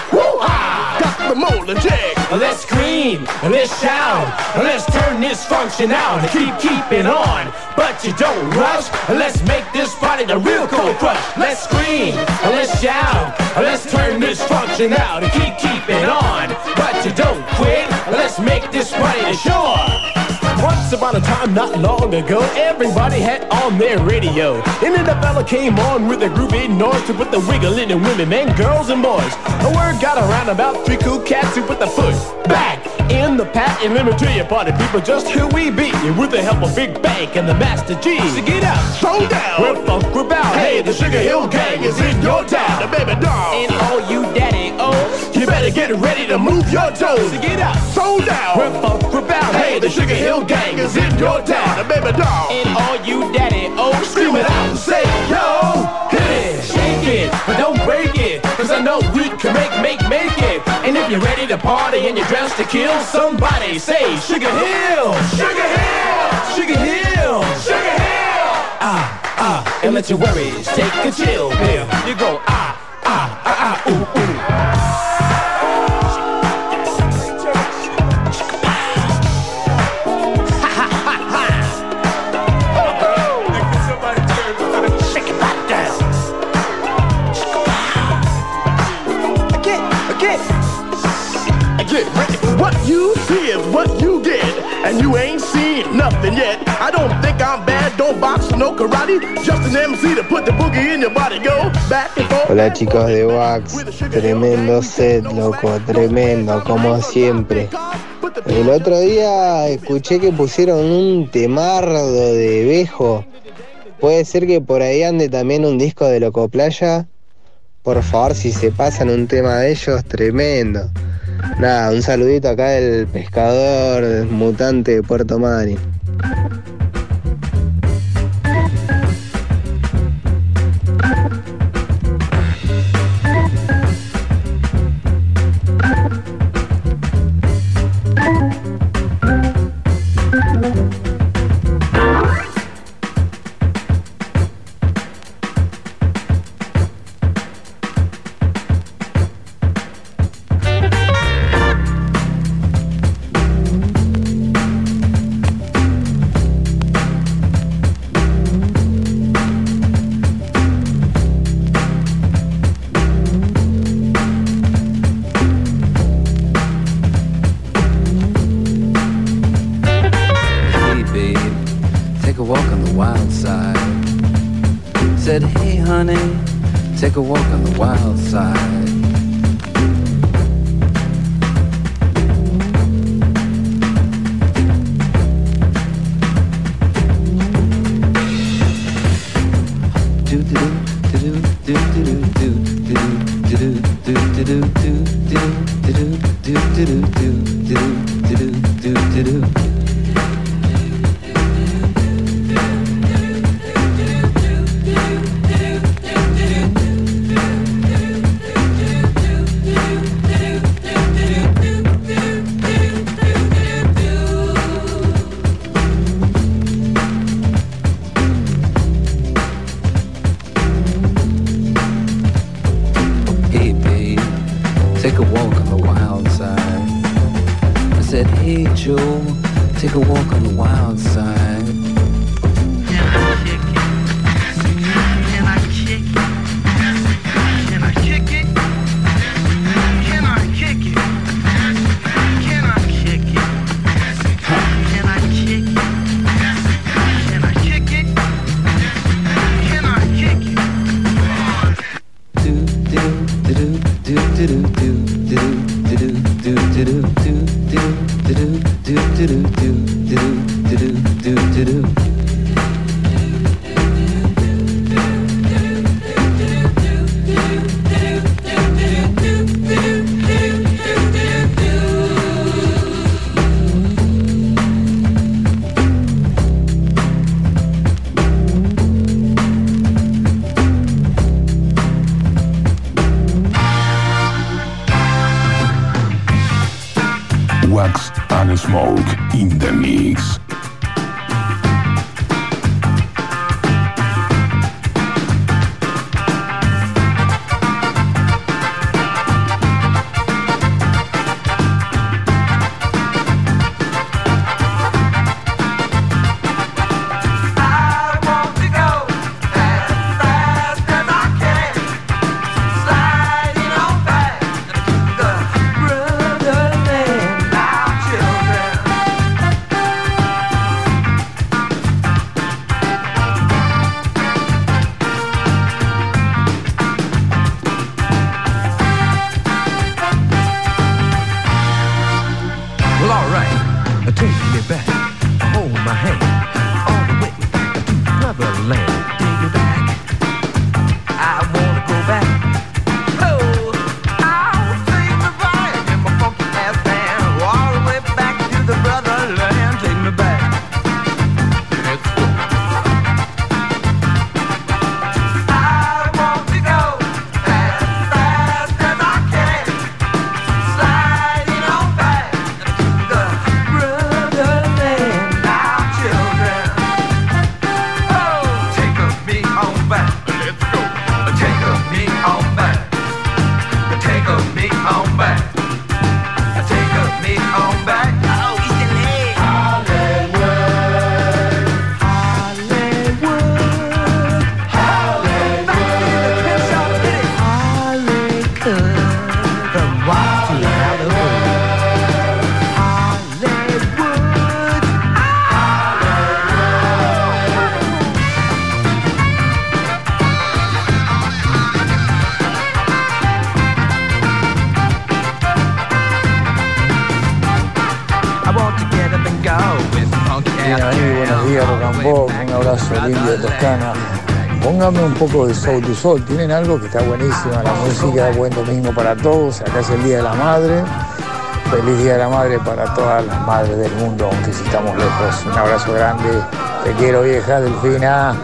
[SPEAKER 12] Let's scream, let's shout, let's turn this function out and keep keeping on. But you don't rush, let's make this party the real cold crush. Let's scream, let's shout, let's turn this function out and keep keeping on. But you don't quit, let's make this party the shore. Once upon a time, not long ago, everybody had on their radio. And then the fella came on with a groovy noise to put the wiggle in the women, men, girls, and boys. A word got around about three cool cats who put the foot back in the pat. And let me tell you, party people, just who we be. With the help of Big Bank and the Master G. So get out,
[SPEAKER 19] slow down,
[SPEAKER 12] we're funk, bound.
[SPEAKER 19] Hey, the Sugar Hill Gang is in your town, the baby doll.
[SPEAKER 12] And all you daddy oh,
[SPEAKER 19] You better get ready to move your toes.
[SPEAKER 12] So get out,
[SPEAKER 19] Slow down.
[SPEAKER 12] we're funk, bound.
[SPEAKER 19] Hey, the Sugar Hill Gang is in your town, the baby doll.
[SPEAKER 12] And all you daddy oh,
[SPEAKER 19] Scream it out and say, yo,
[SPEAKER 12] hit it, shake it, but don't break it. Cause I know we can make, make, make it. If you're ready to party and you're dressed to kill, somebody say Sugar Hill, Sugar Hill, Sugar Hill, Sugar Hill. Ah, ah, and let your worries take a chill pill. You go ah, ah, ah, ah, ooh, ooh.
[SPEAKER 19] What you see is what you get, and you ain't seen nothing yet. I don't think I'm bad, don't box, no karate. Just an MC to put the boogie in your body. Go back and forth.
[SPEAKER 20] Hola chicos de Wax, tremendo set, loco, tremendo, como siempre. El otro día escuché que pusieron un temardo de Bejo. ¿Puede ser que por ahí ande también un disco de Loco Playa? Por favor, si se pasan un tema de ellos, tremendo. Nada, un saludito acá del pescador mutante de Puerto Madryn.
[SPEAKER 21] Poco de Soul to Soul, tienen algo que está buenísima, la música, buen domingo para todos, acá es el Día de la Madre, feliz Día de la Madre para todas las madres del mundo, aunque si estamos lejos. Un abrazo grande, te quiero vieja, Delfina.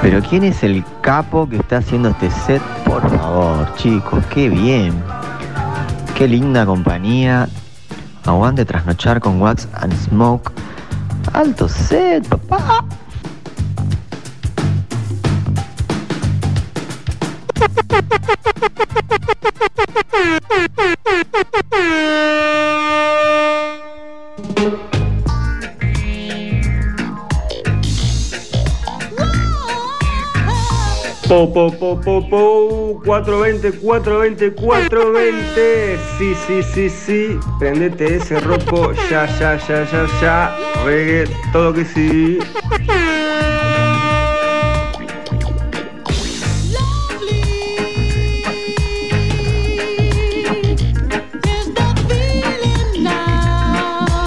[SPEAKER 22] Pero ¿quién es el capo que está haciendo este set? Por favor, chicos, qué bien. Qué linda compañía. Aguante trasnochar con Wax and Smoke. Alto set, papá.
[SPEAKER 2] Po, po, po, po, po, 420, 420, 420. Sí, sí, sí, sí. Prendete ese ropo. Ya, ya, ya, ya, ya. Reggae, todo que sí.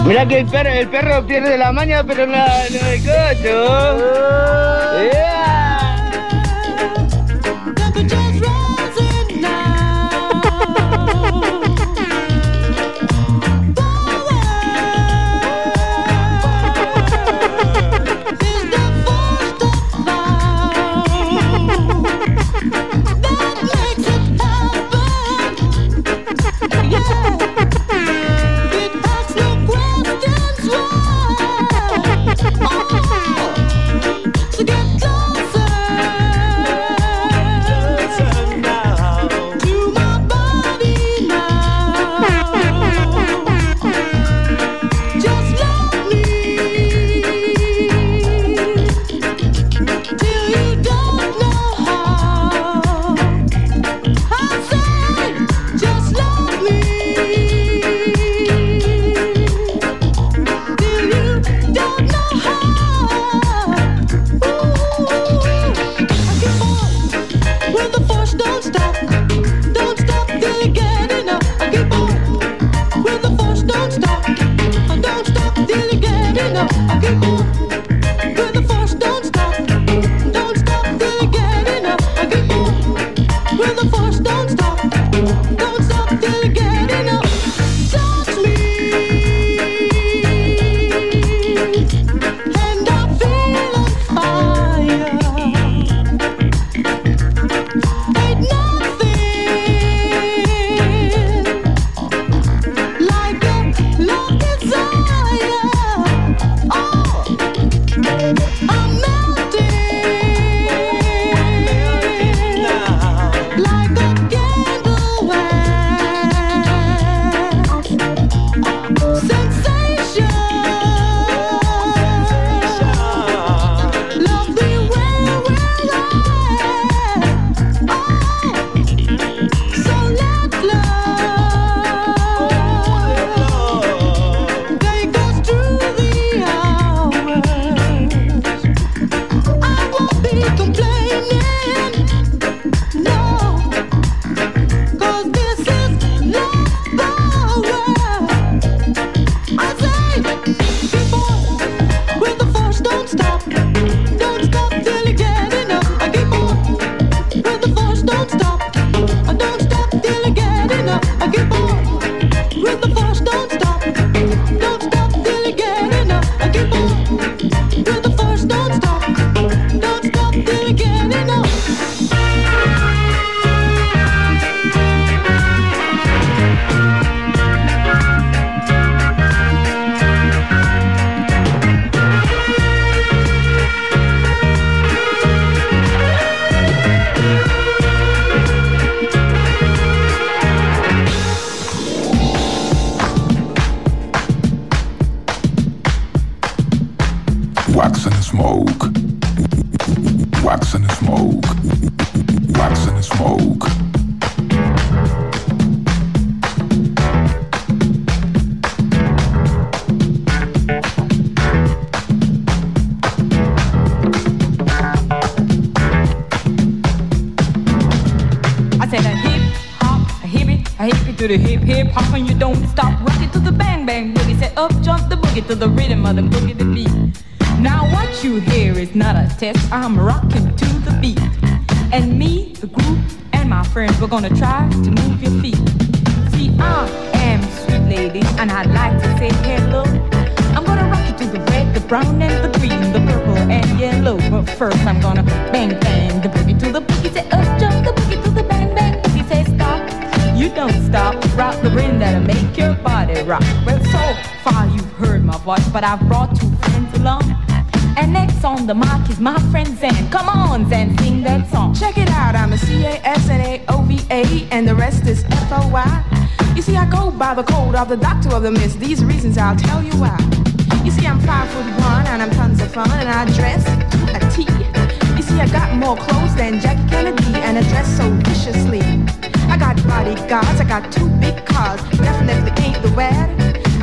[SPEAKER 23] Mirá que el perro, el perro pierde la maña, pero no, no el cocho.
[SPEAKER 10] So
[SPEAKER 24] to the hip hip hop, and you don't stop rocking to the bang bang boogie. Said up jump the boogie to the rhythm of the boogie the beat. Now what you hear is not a test. I'm rocking to the beat, and me, the my friends, we're gonna try to move your feet. See, I am sweet lady, and I'd like to say hello. I'm gonna rock you to the red, the brown, and the green, the purple and yellow. But first, I'm gonna bang bang the boogie to the boogie. Say up jump the boogie to the bang bang boogie. Say stop, you don't stop. Rock the rhythm that'll make your body rock. Well, so far you've heard my voice, but I've brought two friends along. And next on the mic is my friend Zen. Come on, Zen, sing that song.
[SPEAKER 25] Check it out, I'm a C-A-S-N-A-O-V-A, and the rest is F-O-Y. You see, I go by the code of the doctor of the mist. These reasons I'll tell you why. You see, I'm five foot one, and I'm tons of fun, and I dress to a T. You see, I got more clothes than Jackie Kennedy, and I dress so viciously. I got bodyguards, I got two big cars, definitely ain't the wad.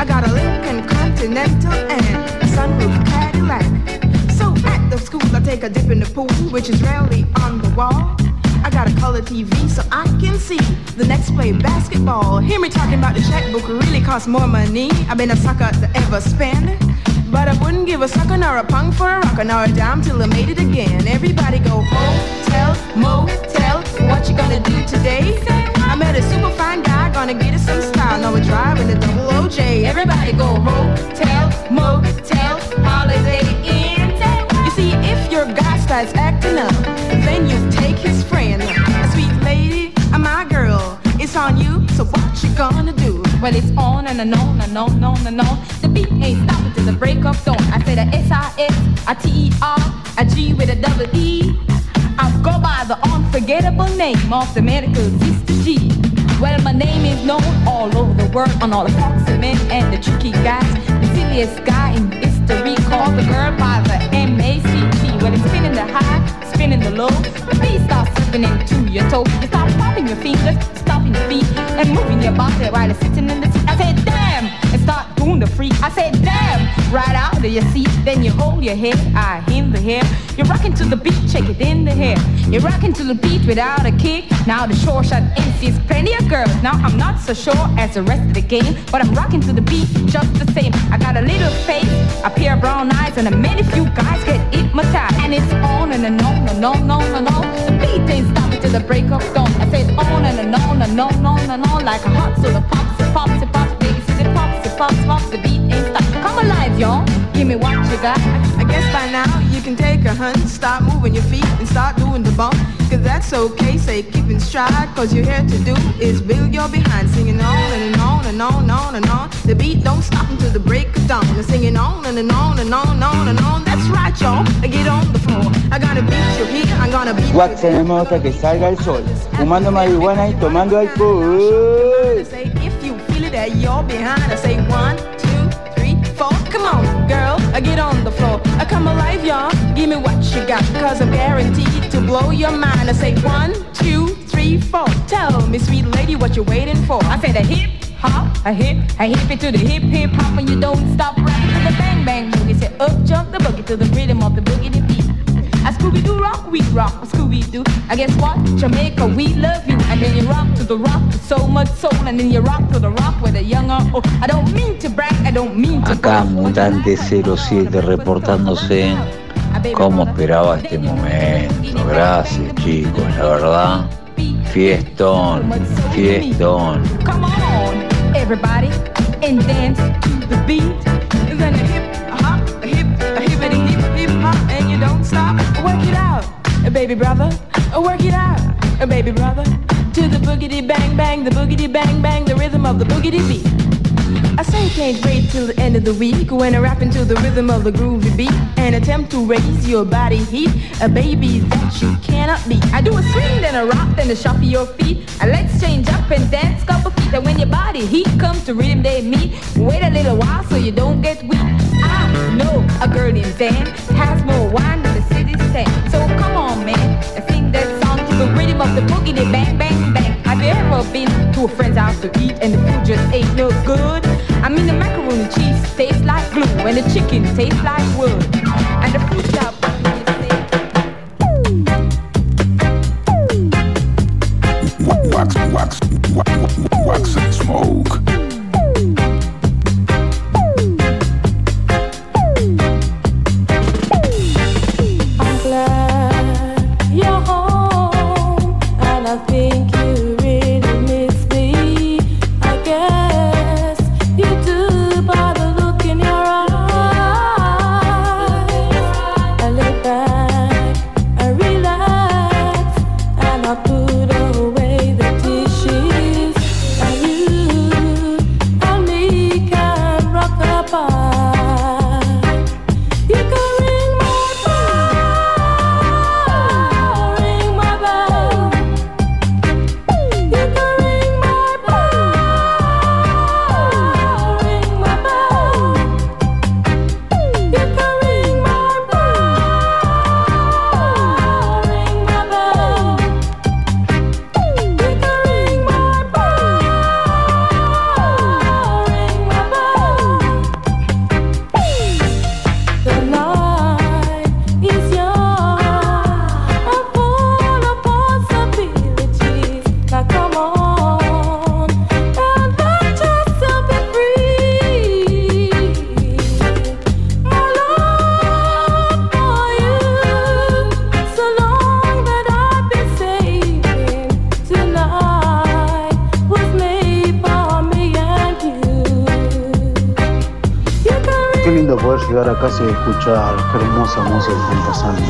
[SPEAKER 25] I got a Lincoln Continental and a sunroof Cadillac. School, I take a dip in the pool, which is rarely on the wall. I got a color TV so I can see the next play basketball. Hear me talking about the checkbook really costs more money. I've been a sucker to ever spend. But I wouldn't give a sucker nor a punk for a rocker nor a dime till I made it again. Everybody go hotel, motel. What you gonna do today? I met a super fine guy, gonna get us some style. Now we're driving the double OJ. Everybody go hotel, motel, holiday inn. Your guy starts acting up, then you take his friend. A sweet lady, a my girl, it's on you. So what you gonna do?
[SPEAKER 24] Well, it's on and, on and on and on and on. The beat ain't stopping till the break of dawn. I said a S-I-S, a T-E-R, a G with a double E. I go by the unforgettable name of the medical sister G. Well, my name is known all over the world on all the foxy men and the tricky guys. The silliest guy in history called the girl by the M-A-C-T. The high, spinning the low. The beat starts slipping into your toe. You start popping your fingers, stomping your feet, and moving your body while you're sitting in the seat. I said, damn, and start the freak. I said, damn, right out of your seat. Then you hold your head, I in the hair. You're rocking to the beat, shake it in the hair. You're rocking to the beat without a kick. Now the short shot MC's plenty of girls. Now I'm not so sure as the rest of the game, but I'm rocking to the beat just the same. I got a little face, a pair of brown eyes, and a many few guys get hypnotized. And it's on and, and on and on and on and on. The beat ain't stopping till the break of dawn. I say it's on and, and on and on and on and on like a hot soda pops, it pops, it pops, baby, it pops, it pops, pops. The beat ain't stop. Come alive, y'all. Give me what you got.
[SPEAKER 25] I guess by now you can take a hunt, start moving your feet and start doing the bump. Cause that's okay, say keep in stride. Cause you're here to do is build your behind, singing on and on and on and on and on. The beat don't stop until the break of dawn. And singing on and, and on and on and on and on. That's right, y'all. Get on the floor. I gotta beat you here, I'm gonna beat you
[SPEAKER 26] Wax tenemos hasta que salga el sol, fumando marihuana y tomando alcohol.
[SPEAKER 25] Say if you feel it at your behind, I say one, two, three, four. Come on, girl, I get on the floor. I come alive, y'all. Give me what you got, cause I'm guaranteed to blow your mind. I say one, two, three, four. Tell me, sweet lady, what you waiting for?
[SPEAKER 24] I say the hip hop, a hip, a hip it to the hip hip hop, and you don't stop rocking to the bang bang boogie. Say up jump the boogie to the rhythm of the boogie beat. A Scooby Doo rock, we rock, a Scooby Doo. I guess what? Jamaica, we love you. And then you rock to the rock with so much soul, and then you rock to the rock with a young or old. I don't mean to brag, I don't mean to
[SPEAKER 27] Acá Mutante 07 reportándose. Como esperaba este momento. Gracias chicos, la verdad. Fiestón, fiestón.
[SPEAKER 24] Come on, everybody, and dance to the beat.
[SPEAKER 25] Baby brother. Work it out, uh, baby brother. To the boogity bang bang, the boogity bang bang, the rhythm of the boogity beat. I say you can't wait till the end of the week when I rap into the rhythm of the groovy beat and attempt to raise your body heat. A baby that you cannot beat. I do a swing, then a rock, then a shuffle your feet. And let's change up and dance couple feet. And when your body heat comes to rhythm they meet, wait a little while so you don't get weak. I
[SPEAKER 24] know a girl named Van has more wine on, man, and sing that song to the rhythm of the boogie, bang, bang, bang. Have you ever been to a friend's house to eat and the food just ain't no good? I mean, the macaroni and cheese tastes like glue and the chicken tastes like wood. And the fruit shop
[SPEAKER 1] Wax, wax, wax, wax and smoke.
[SPEAKER 26] Llegar a casa y escuchar qué hermosa música están pasando.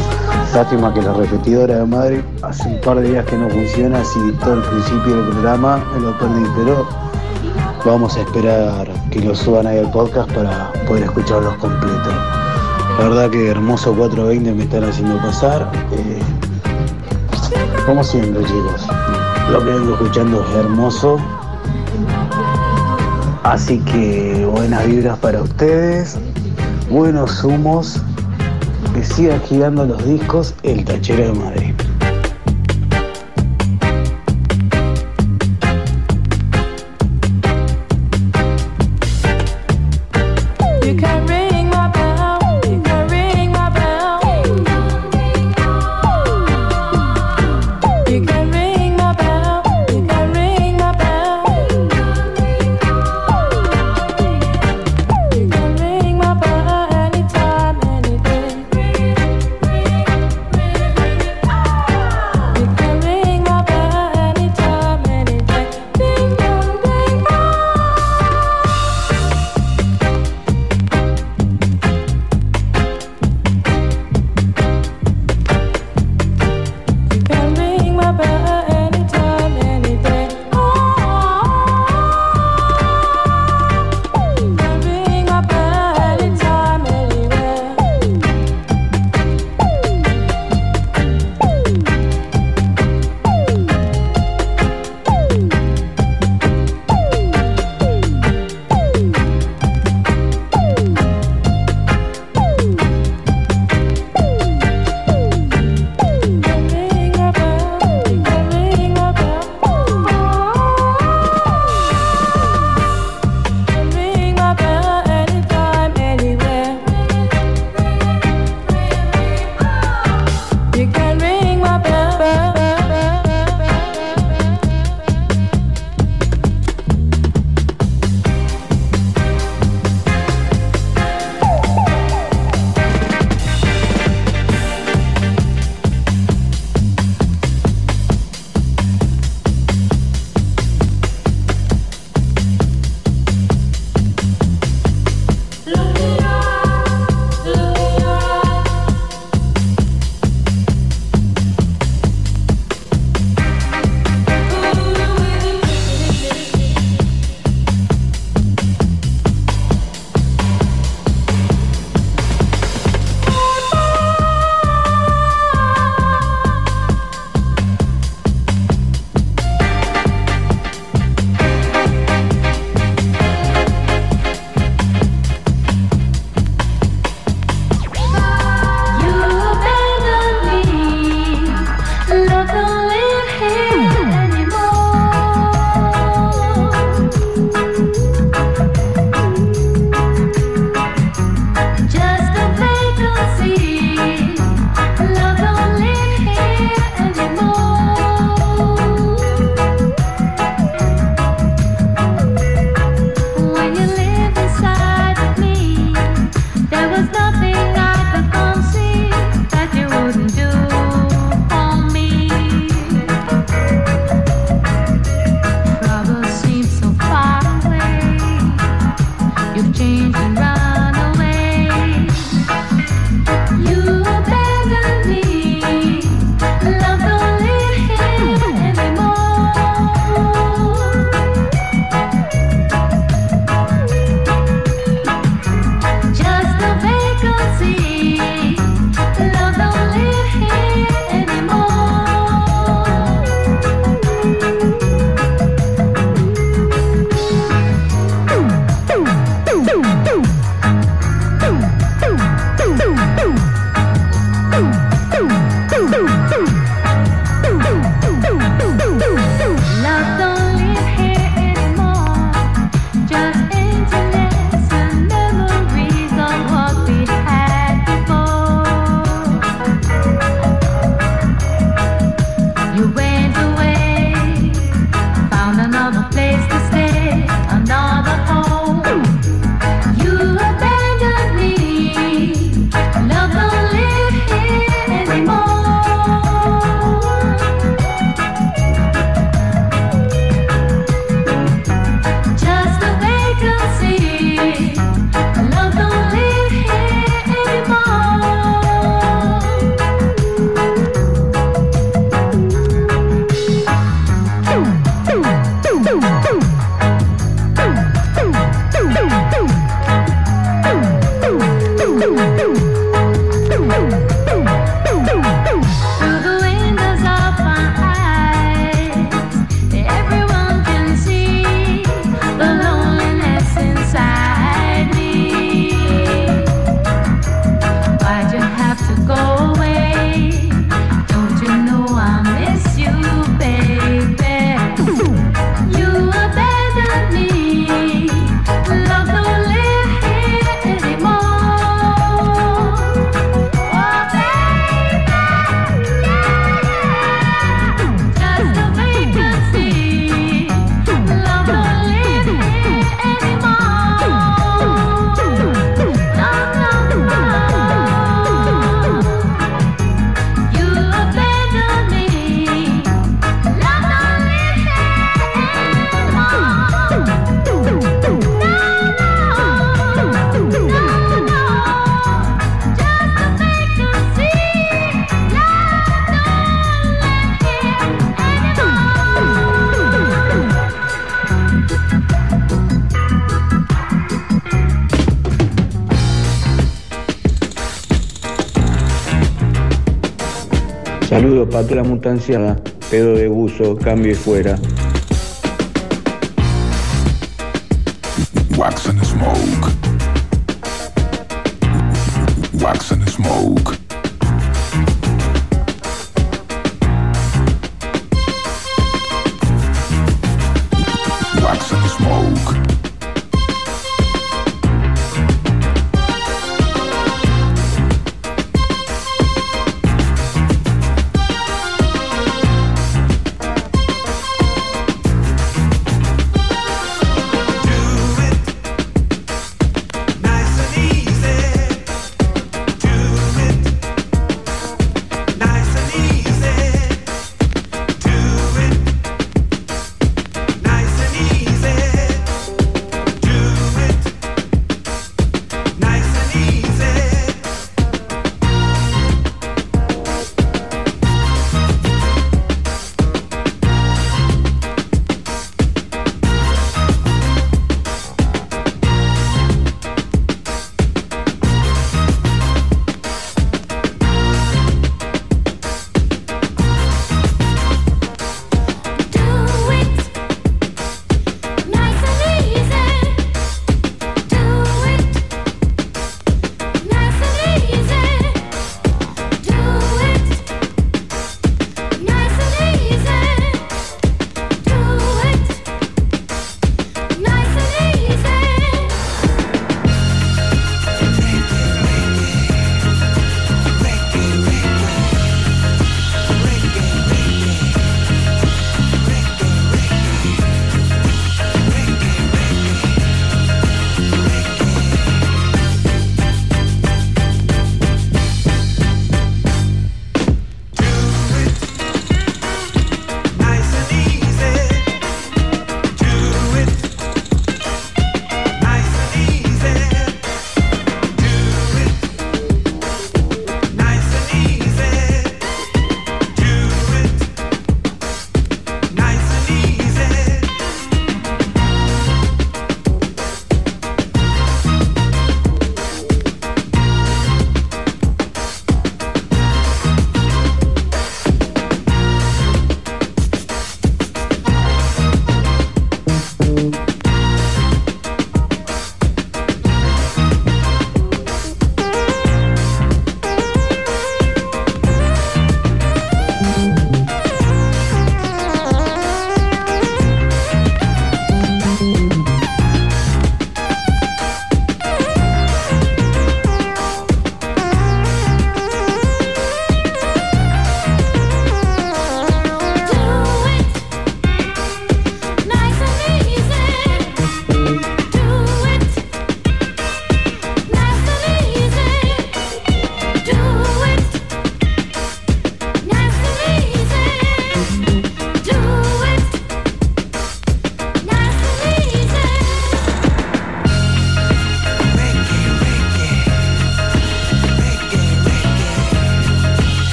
[SPEAKER 26] Lástima que la repetidora de Madrid hace un par de días que no funciona, así todo el principio del programa me lo perdí, pero vamos a esperar que lo suban ahí al podcast para poder escucharlos completos. La verdad que hermoso 420 me están haciendo pasar. eh, como siempre chicos, lo que vengo escuchando es hermoso. Así que buenas vibras para ustedes, buenos humos, que sigan girando los discos El Tachero de Madrid.
[SPEAKER 5] Saludos para toda la mutanciada, pedo de buzo, cambio y fuera.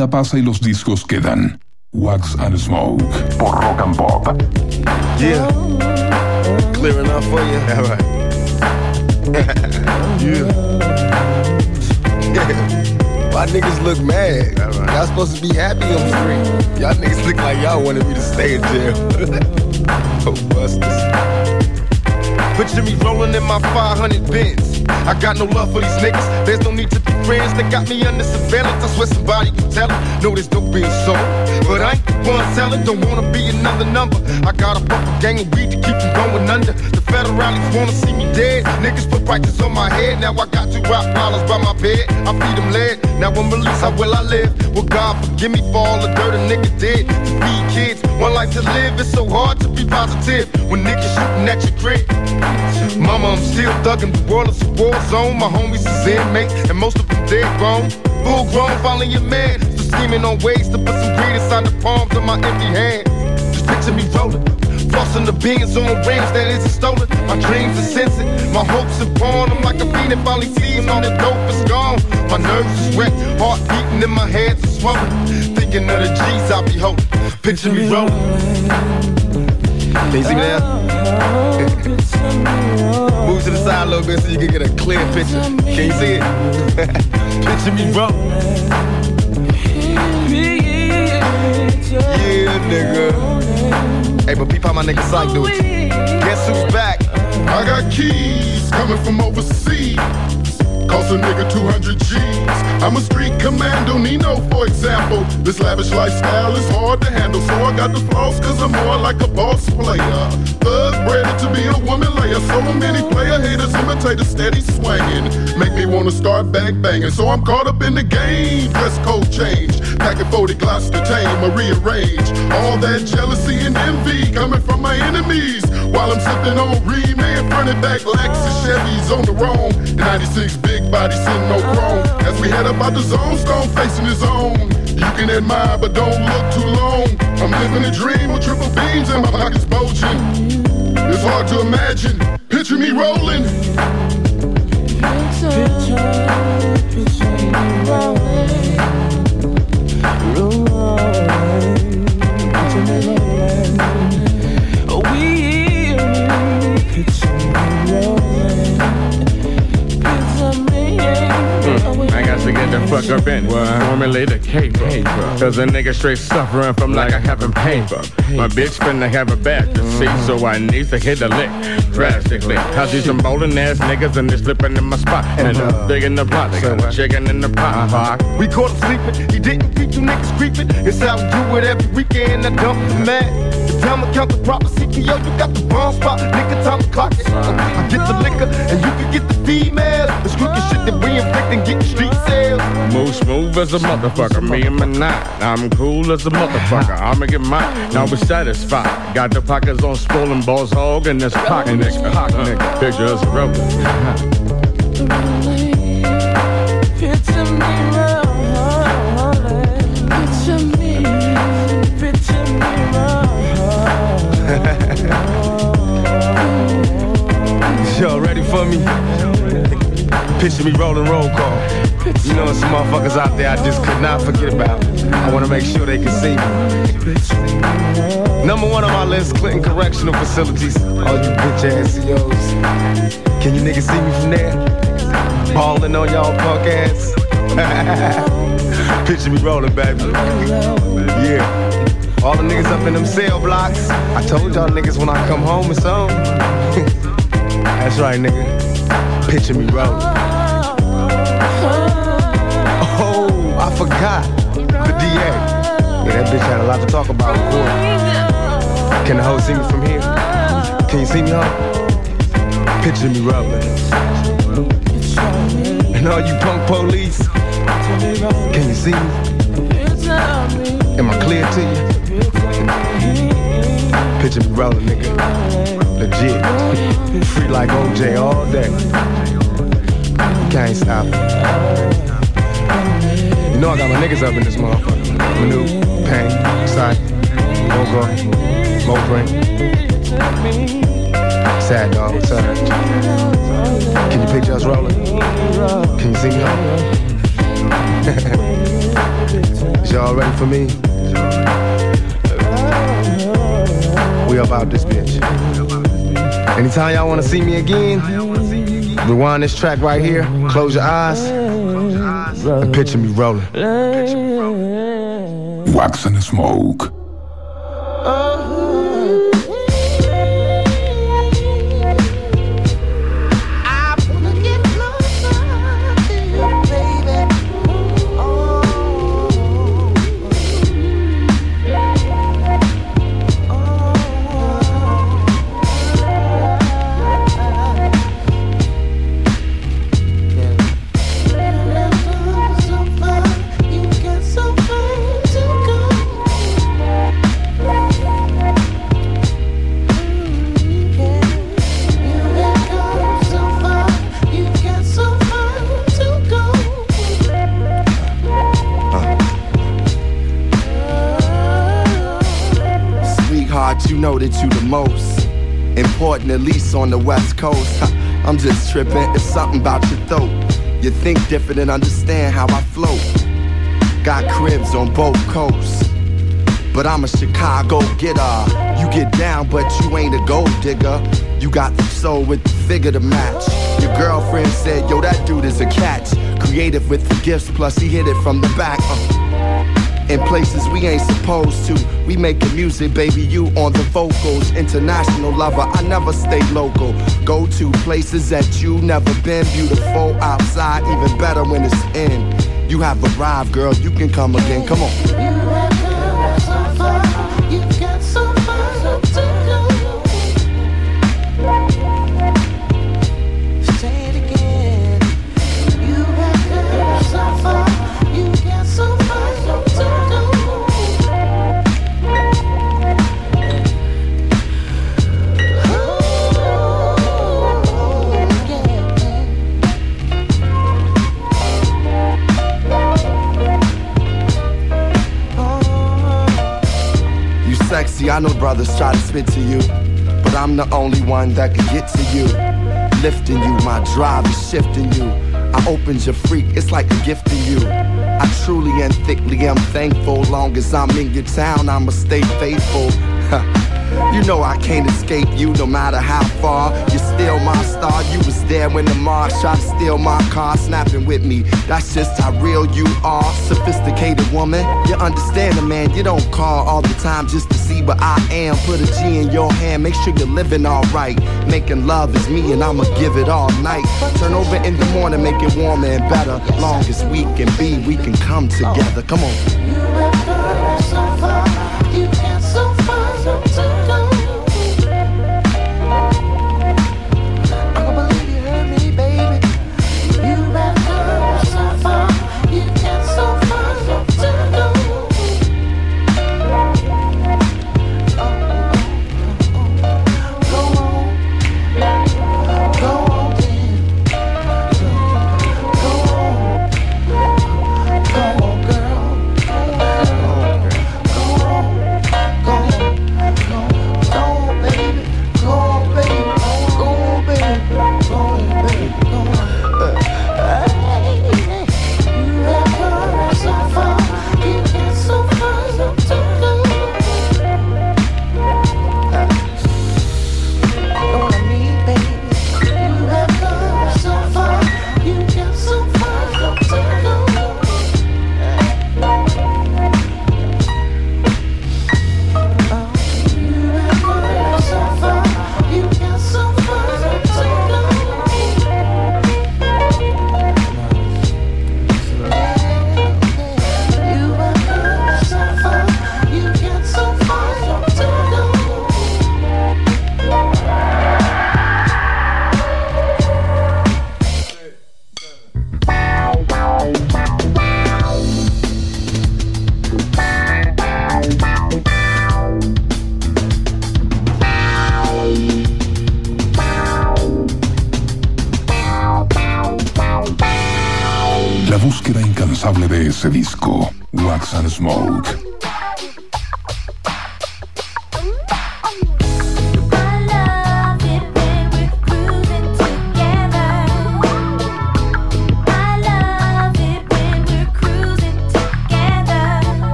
[SPEAKER 1] Vida pasa y los discos quedan. Wax and Smoke por Rock and Pop.
[SPEAKER 28] Yeah. Clear enough for you? All right. yeah. Why niggas look mad? Y'all supposed to be happy on the screen. Y'all niggas look like y'all wanted me to stay in jail. oh, busters. Picture me rolling in my 500 Benz. I got no love for these niggas. There's no need to be friends. They got me under surveillance. I swear somebody can tell it. No, there's dope being sold. But I ain't the one selling. Don't wanna be another number. I got a proper gang of weed to keep them going under. The federalists wanna see me dead. Niggas put prices on my head. Now I got two rock dollars by my bed. I feed them lead. Now I'm released. How will I live? Well, God forgive me for all the dirt a nigga did. To feed kids, one life to live. It's so hard to be positive when niggas shooting at your crib. Mama, I'm still thugging. The world is a war zone. My homies is inmates, and most of them dead grown. Full grown, finally a man. Still scheming on ways to put some greed inside the palms of my empty hands. Just picture me rolling. Flossing the beans on rims that isn't stolen. My dreams are sensing. My hopes are born. I'm like a fiend finally sees all the dope is gone. My nerves is wet. Heart beating in my hands is swollen. Thinking of the G's I'll be holding. Picture me rolling. Can you see me now? Move to the side a little bit so you can get a clear picture. Can you see it? picture me rolling. Yeah, nigga. Hey, but peep how my nigga Syke do it. Guess who's back?
[SPEAKER 29] I got keys coming from overseas. Cost a nigga 200 G's. I'm a street commando, Nino, for example. This lavish lifestyle is hard to handle, so I got the flaws, cause I'm more like a boss player. Thug bred to be a woman layer. So many player haters, imitators, steady swinging. Make me wanna start back banging. So I'm caught up in the game. Dress code change. Packing 40 glocks to tame or rearrange. All that jealousy and envy coming from my enemies. While I'm sipping on Remain, running back Lexus Chevys on the roam. 96 big body sitting no chrome. As we head up out the zone, stone facing his own. You can admire, but don't look too long. I'm living a dream with triple beams and my pockets bulging. It's hard to imagine. Picture me rolling.
[SPEAKER 30] I got to get the fuck up in it. Formulate a caper. Cause a nigga straight suffering from like I haven't paper. My bitch finna have a back to see, so I need to hit a lick drastically. I see some bowling ass niggas and they slipping in my spot. And uh, big in the pot, they got chicken in the pot. pot.
[SPEAKER 28] We caught him sleeping. He didn't beat you niggas creeping. It's how we do it every weekend. I dump the man. The time I count the proper CPO, you got the bomb spot. Nigga, time to clock it. I get the liquor and you can get the female. The squeaky shit that we inflict and get street sales.
[SPEAKER 30] Move smooth as a motherfucker, me and my nine. I'm cool as a motherfucker, I'ma get mine. Now we satisfied. Got the pockets on swollen balls hog and this pocket nigga. Pocket nigga. Picture us rolling.
[SPEAKER 10] Picture me rolling.
[SPEAKER 28] For me? Picture me rolling roll call. You know, some motherfuckers out there I just could not forget about. I wanna make sure they can see me. Number one on my list, Clinton Correctional Facilities. All you bitch ass CEOs. Can you niggas see me from there? Balling on y'all punk ass. Picture me rolling, baby. Yeah. All the niggas up in them cell blocks. I told y'all niggas when I come home it's on. That's right, nigga. Picture me rolling. Oh, I forgot. The DA. Yeah, that bitch had a lot to talk about in court. Can the hoe see me from here? Can you see me, hoe? Picture me rolling. And all you punk police, can you see me? Am I clear to you? Me rolling, nigga. Legit. Free like OJ all day. Can't stop. You know I got my niggas up in this motherfucker. Manu, Pain, Sight, Mogo, Mopreme. Sad dog, what's up? Can you picture us rolling? Can you see me? Y'all ready for me? We about this bitch. Anytime y'all wanna see me again, rewind this track right here, close your eyes, and picture me rolling.
[SPEAKER 1] Wax and Smoke.
[SPEAKER 28] You the most important, at least on the West Coast. I'm just tripping, it's something about your throat. You think different and understand how I float. Got cribs on both coasts. But I'm a Chicago getter. You get down, but you ain't a gold digger. You got the soul with the figure to match. Your girlfriend said, Yo, that dude is a catch. Creative with the gifts, plus he hit it from the back. Uh. In places we ain't supposed to. We making music, baby, you on the vocals. International lover, I never stay local. Go to places that you never been. Beautiful outside, even better when it's in. You have arrived, girl, you can come again. Come on. You Know brothers try to spit to you. But I'm the only one that can get to you. Lifting you, my drive is shifting you. I opened your freak, it's like a gift to you. I truly and thickly am thankful. Long as I'm in your town, I'ma stay faithful. You know I can't escape you no matter how far. You're still my star. You was there when the Mars tried to steal my car, snapping with me. That's just how real you are. Sophisticated woman, you understand the man. You don't call all the time just to what I am. Put a G in your hand, make sure you're living alright. Making love is me and I'ma give it all night. Turn over in the morning, make it warmer and better. Long as we can be, we can come together. Come on.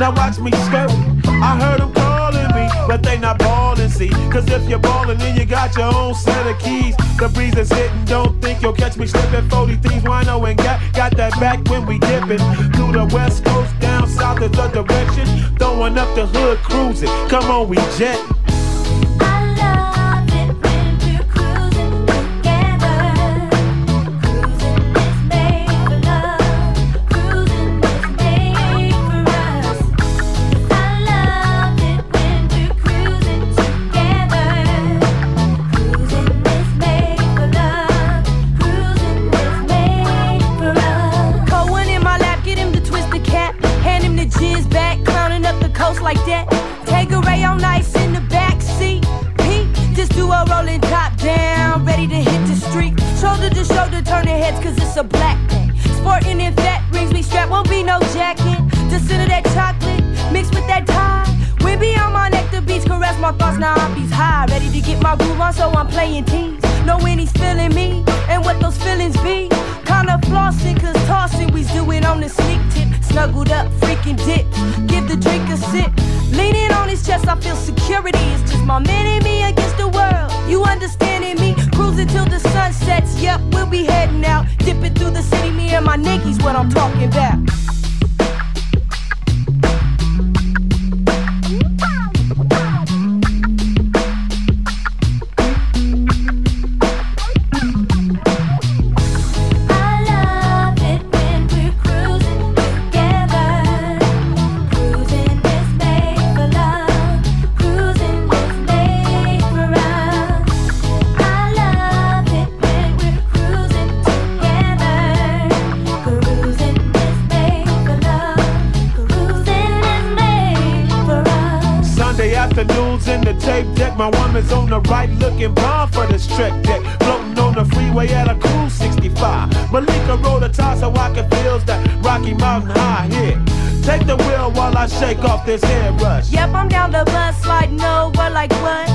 [SPEAKER 19] Now watch me skirt. I heard them calling me, but they not ballin', see. Cause if you're ballin', then you got your own set of keys. The breeze is hitting, don't think you'll catch me slippin'. 40 thieves, wino and got, got that back when we dippin'. Through the west coast, down south is the direction. Throwing up the hood, cruising. Come on, we jet.
[SPEAKER 31] Shoulder to shoulder, turning heads, cause it's a black day. Sporting in fat rings, we strap, won't be no jacket. The scent of that chocolate, mixed with that tie. We be on my neck, the beats caress my thoughts, now I'm beats high. Ready to get my groove on, so I'm playing tease. Knowing he's feeling me, and what those feelings be. Kinda flossing, cause tossing we's doing on the sneak. Snuggled up, freaking dip. Give the drink a sip. Leaning on his chest, I feel security. It's just my man me against the world. You understanding me? Cruising till the sun sets. Yep, we'll be heading out. Dipping through the city, me and my Nikes, what I'm talking about.
[SPEAKER 19] On the right looking bomb for this trek deck. Floating on the freeway at a cool 65. Malika rolled a tie so I can feel that Rocky Mountain high hit. Take the wheel while I shake off this head rush.
[SPEAKER 31] Yep, I'm down the bus, sliding over like what?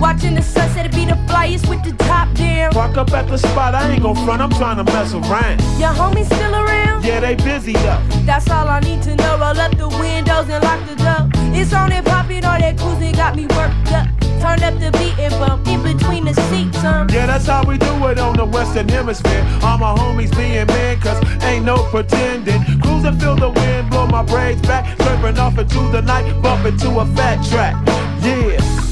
[SPEAKER 31] Watching the sunset, it be the flyest with the top down.
[SPEAKER 19] Park up at the spot, I ain't gon' front, I'm trying to mess around.
[SPEAKER 31] Your homies still around?
[SPEAKER 19] Yeah, they busy though.
[SPEAKER 31] That's all I need to know. Roll up the windows and lock the door. It's on and popping, all that cruising got me worked up. Turn up the beat and bump in between the seats. Um.
[SPEAKER 19] Yeah, that's how we do it on the Western Hemisphere. All my homies being men, cause ain't no pretending. Cruising, feel the wind, blow my braids back. Slurping off into the night, bumping to a fat track. Yeah.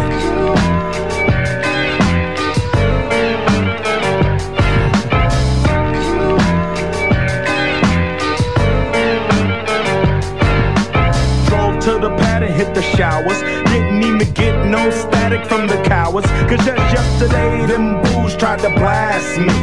[SPEAKER 32] The showers. Didn't even get no static from the cowards. Cause just yesterday, them fools tried to blast me.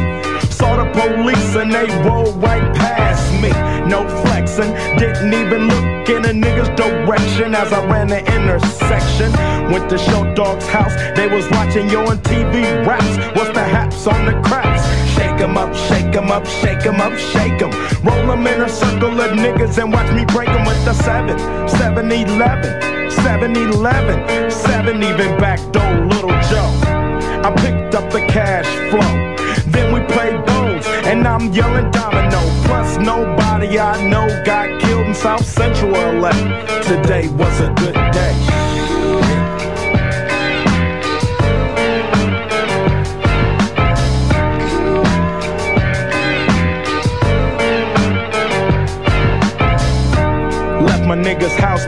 [SPEAKER 32] Saw the police and they rolled right past me. No flexing, didn't even look in a nigga's direction as I ran the intersection. Went to Short Dog's house, they was watching Yo MTV Raps. What's the haps on the craps? Shake 'em up, shake 'em up, shake 'em up, shake 'em. Roll 'em in a circle of niggas and watch me break 'em with the 7, 7 11, 7 11, 7 even back door, little Joe. I picked up the cash flow. Then we played bones, and I'm yelling domino. Plus, nobody I know got killed in South Central LA. Today was a good day. My nigga's house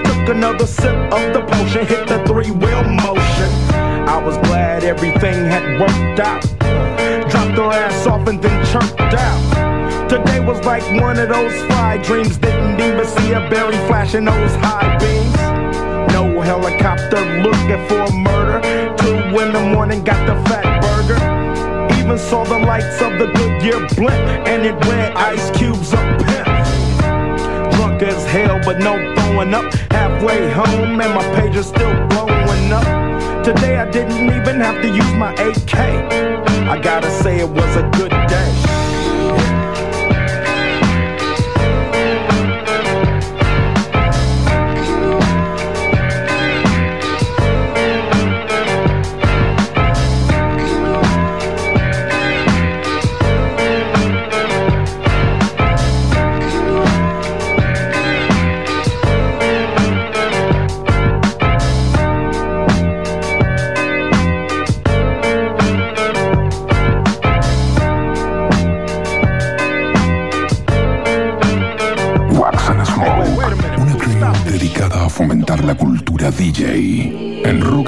[SPEAKER 32] Another sip of the potion, hit the three wheel motion. I was glad everything had worked out. Dropped her ass off and then chirped out. Today was like one of those fly dreams. Didn't even see a berry flashing those high beams. No helicopter looking for a murder. Two in the morning, got the Fatburger. Even saw the lights of the Goodyear blimp, and it read Ice Cube's as hell, but no throwing up. Halfway home, and my page is still blowing up. Today I didn't even have to use my AK. I gotta say it was a good day.
[SPEAKER 1] DJ en Rock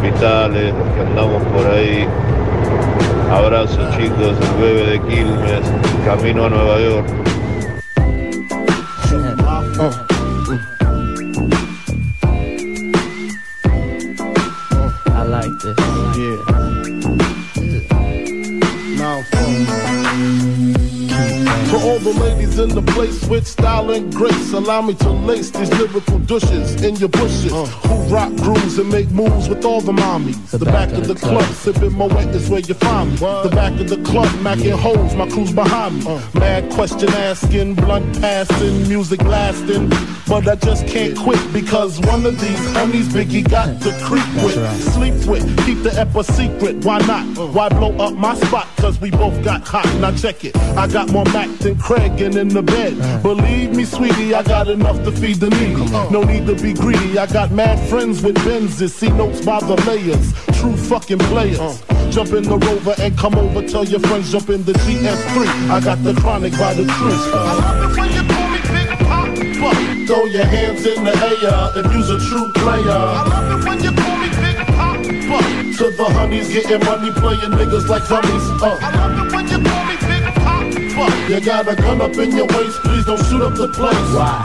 [SPEAKER 33] hospitales, los que andamos por ahí. Abrazo chicos, el bebé de Quilmes, camino a Nueva York.
[SPEAKER 12] I like this.
[SPEAKER 34] Now, To all the ladies in the place with style and grace, allow me to lace these lyrical douches in your bushes. Who rock grooves and make moves with all the mommies. The, back, of the club, sipping Moet is where you find me. The back of the club, macking holes, my crew's behind me. Mad question asking, blunt passing, music lasting. But I just can't quit because one of these homies Biggie got to creep with, sleep with, keep the ep a secret. Why not? Why blow up my spot? Cause we both got hot. Now check it. I got more Mac than Craig and in the bed. Believe me, sweetie, I got enough to feed the needy. No need to be greedy. I got mad friends with Benzes. See notes by the layers. True fucking players. Jump in the rover and come over. Tell your friends jump in the GS3. I got the chronic by the truth. I love it when you call me Big Papa. Throw your hands in the air if you's a true player. I love it when you call me Big Papa. To the honeys getting money, playing niggas like dummies. Uh. You got a gun up in your waist, please don't shoot up the place.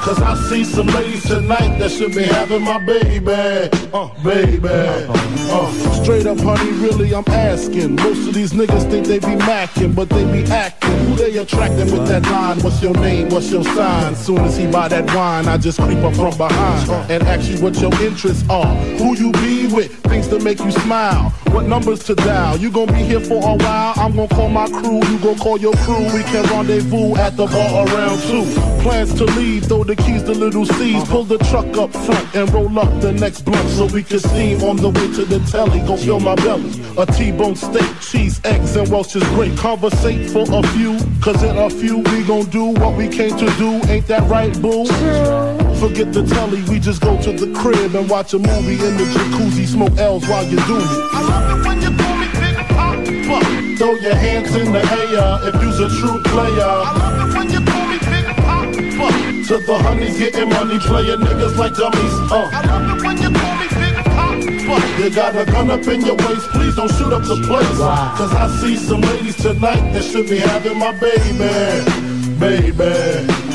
[SPEAKER 34] Cause I see some ladies tonight that should be having my baby. Uh, baby. Uh, straight up, honey, really, I'm asking. Most of these niggas think they be macking, but they be acting. Who they attracting with that line? What's your name? What's your sign? Soon as he buy that wine, I just creep up from behind and ask you what your interests are. Who you be with? Things to make you smile. What numbers to dial? You gonna be here for a while? I'm gonna call my crew. You gonna call your crew. We can rendezvous at the bar around two. Plans to leave, throw the keys to little C's. Uh-huh. Pull the truck up front and roll up the next blunt so we can steam on the way to the telly. Go fill my belly. A T-bone steak, cheese, eggs, and Welch's great. Conversate for a few, cause in a few we gon' do what we came to do. Ain't that right, boo? Forget the telly, we just go to the crib and watch a movie in the jacuzzi, smoke L's while you do me. I love it when you call me Big Poppa. Throw your hands in the air if you's a true player. I love it when you call me Big Poppa. To the honeys getting money, playing niggas like dummies. Uh. I love it when you call You got a gun up in your waist, please don't shoot up the place. Cause I see some ladies tonight that should be having my baby. Baby.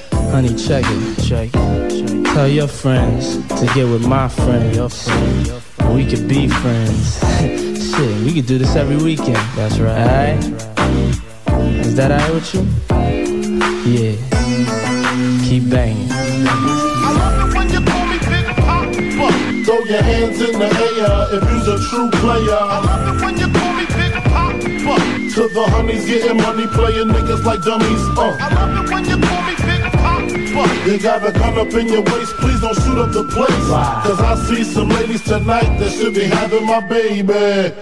[SPEAKER 12] Honey, check it, check it. Tell your friends to get with my friend, your friend. We could be friends. Shit, we could do this every weekend. That's right. Alright? Is that alright with you? Yeah. Keep banging.
[SPEAKER 34] I love it when you call me Big Poppa. Throw your hands in the air if you's a true player. I love it when you call me Big Poppa. To the honeys getting money, playing niggas like dummies. Uh. I love it when you call me You got a gun up in your waist, please don't shoot up the place. Cause I see some ladies tonight that should be having my baby.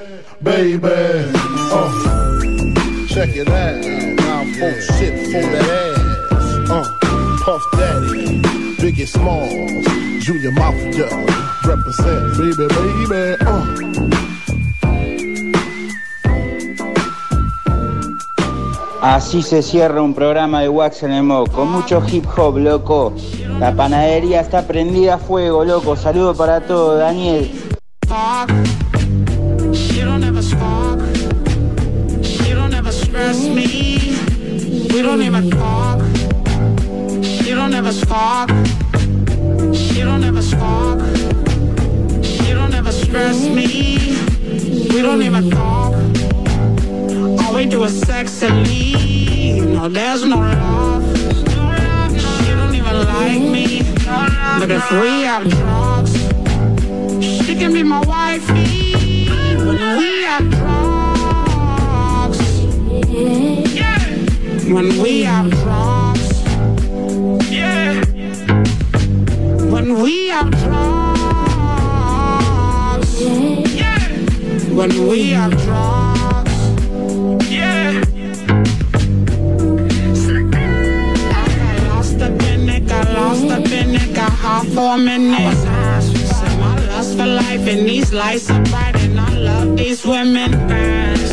[SPEAKER 34] Baby. Uh. Check it out. Now folks shit for that ass. Uh. Puff Daddy, Biggie Smalls, Junior Mafia, represent, baby, baby. Uh.
[SPEAKER 26] Así se cierra un programa de Wax en el con mucho hip hop, loco. La panadería está prendida a fuego, loco. Saludo para todos, Daniel.
[SPEAKER 10] way to a sex and
[SPEAKER 35] me. No, there's no love. She don't even like me. But if we have drugs, she can be my wifey. When we have drugs, yeah. When we have drugs, yeah. When we have drugs. When we have drugs. off for a minute. Said my lust for life and these lights are bright and I love these women.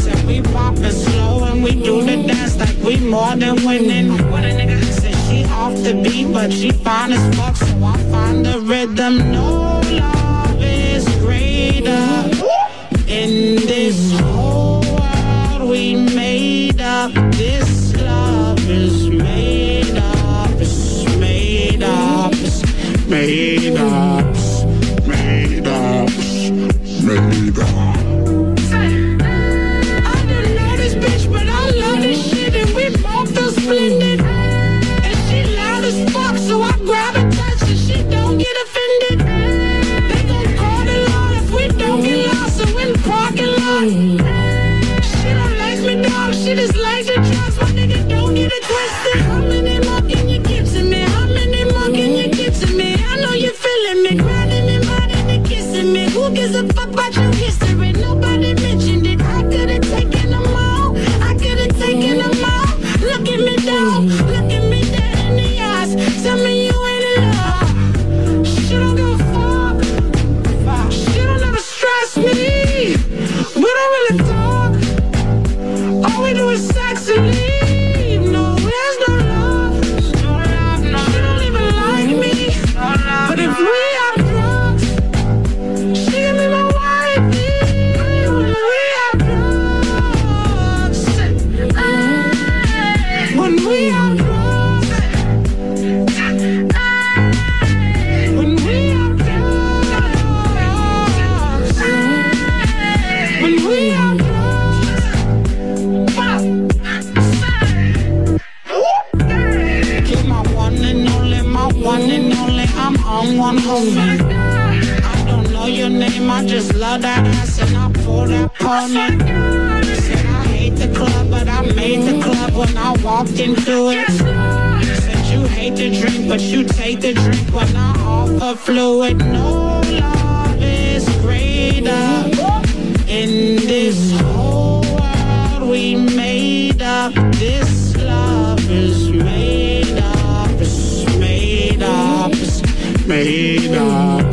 [SPEAKER 35] Said we poppin' slow and we do the dance like we more than winning. What a nigga. Said she off the beat but she fine as fuck so I find the rhythm. No love is greater in this Amen. all. Said I hate the club, but I made the club when I walked into it. Said you hate the drink, but you take the drink when I offer fluid. No love is greater. In this whole world we made up, this love is made up, it's made up, it's made
[SPEAKER 7] up.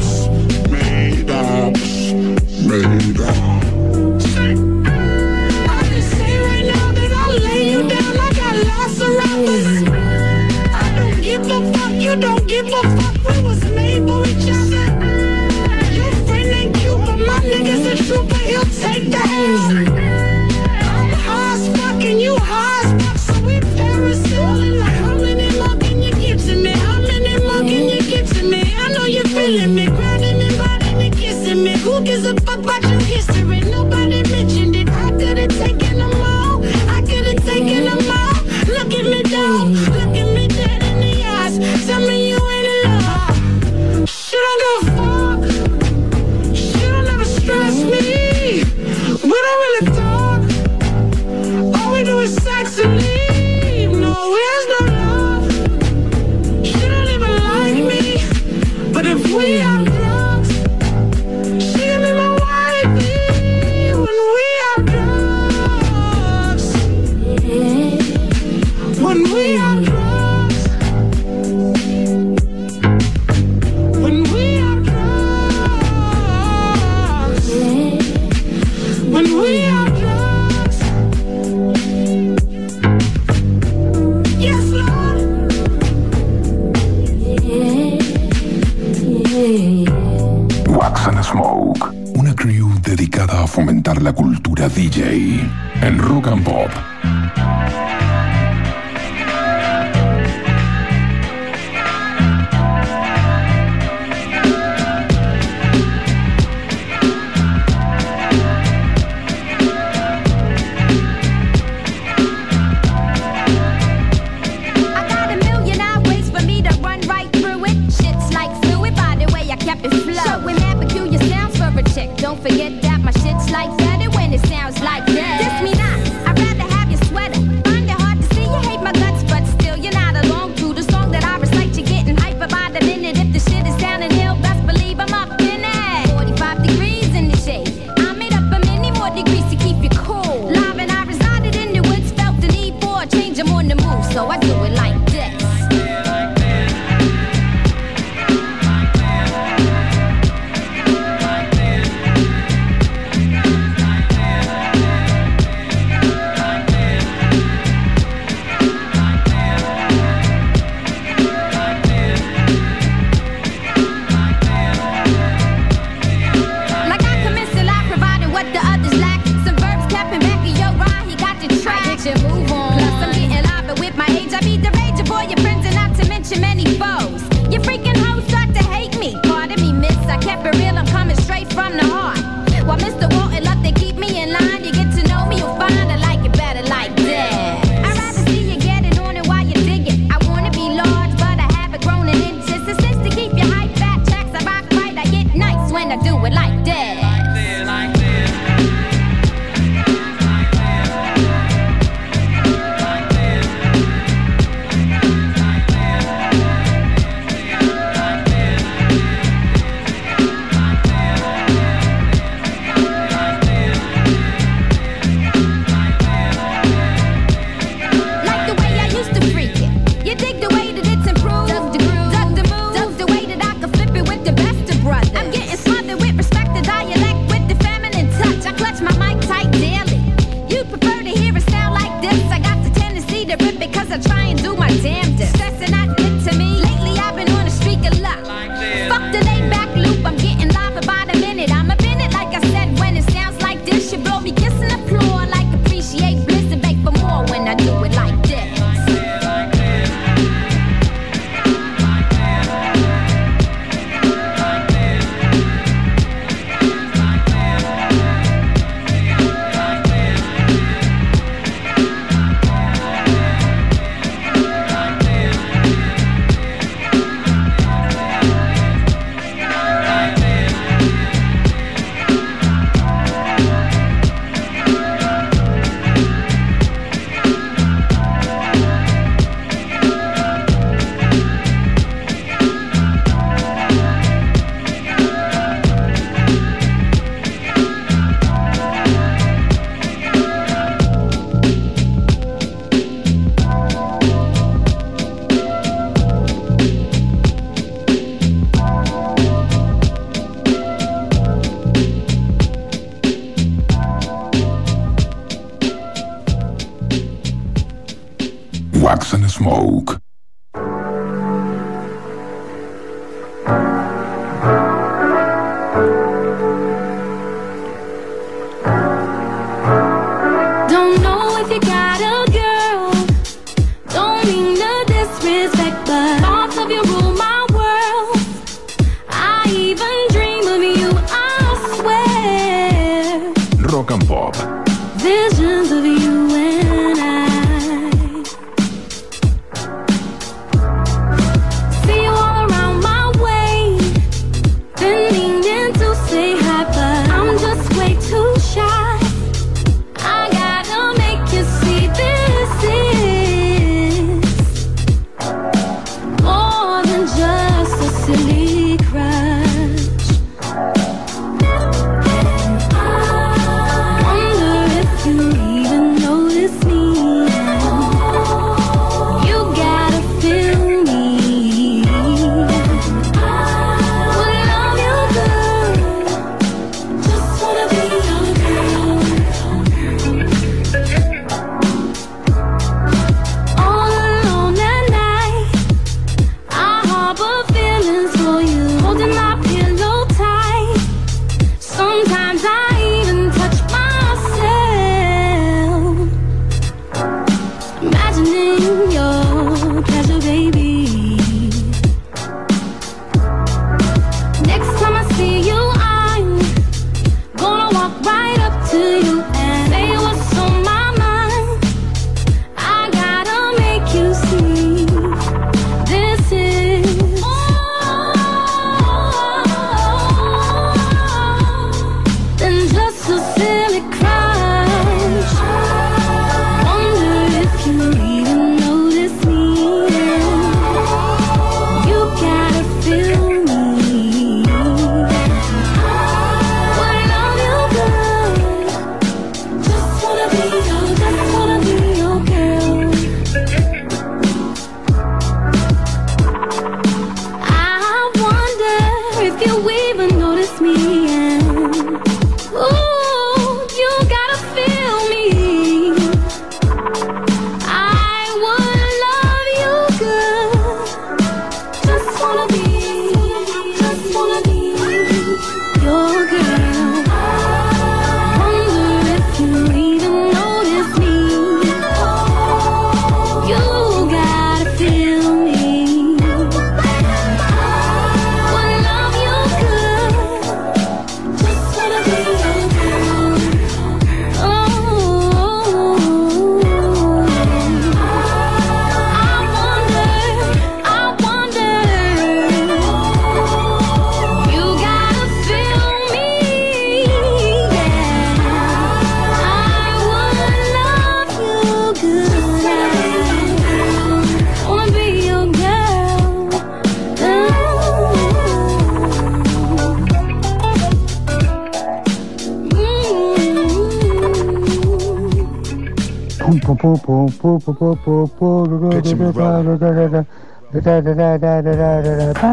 [SPEAKER 36] Da. Da, da, da, da, da, da, da, pa.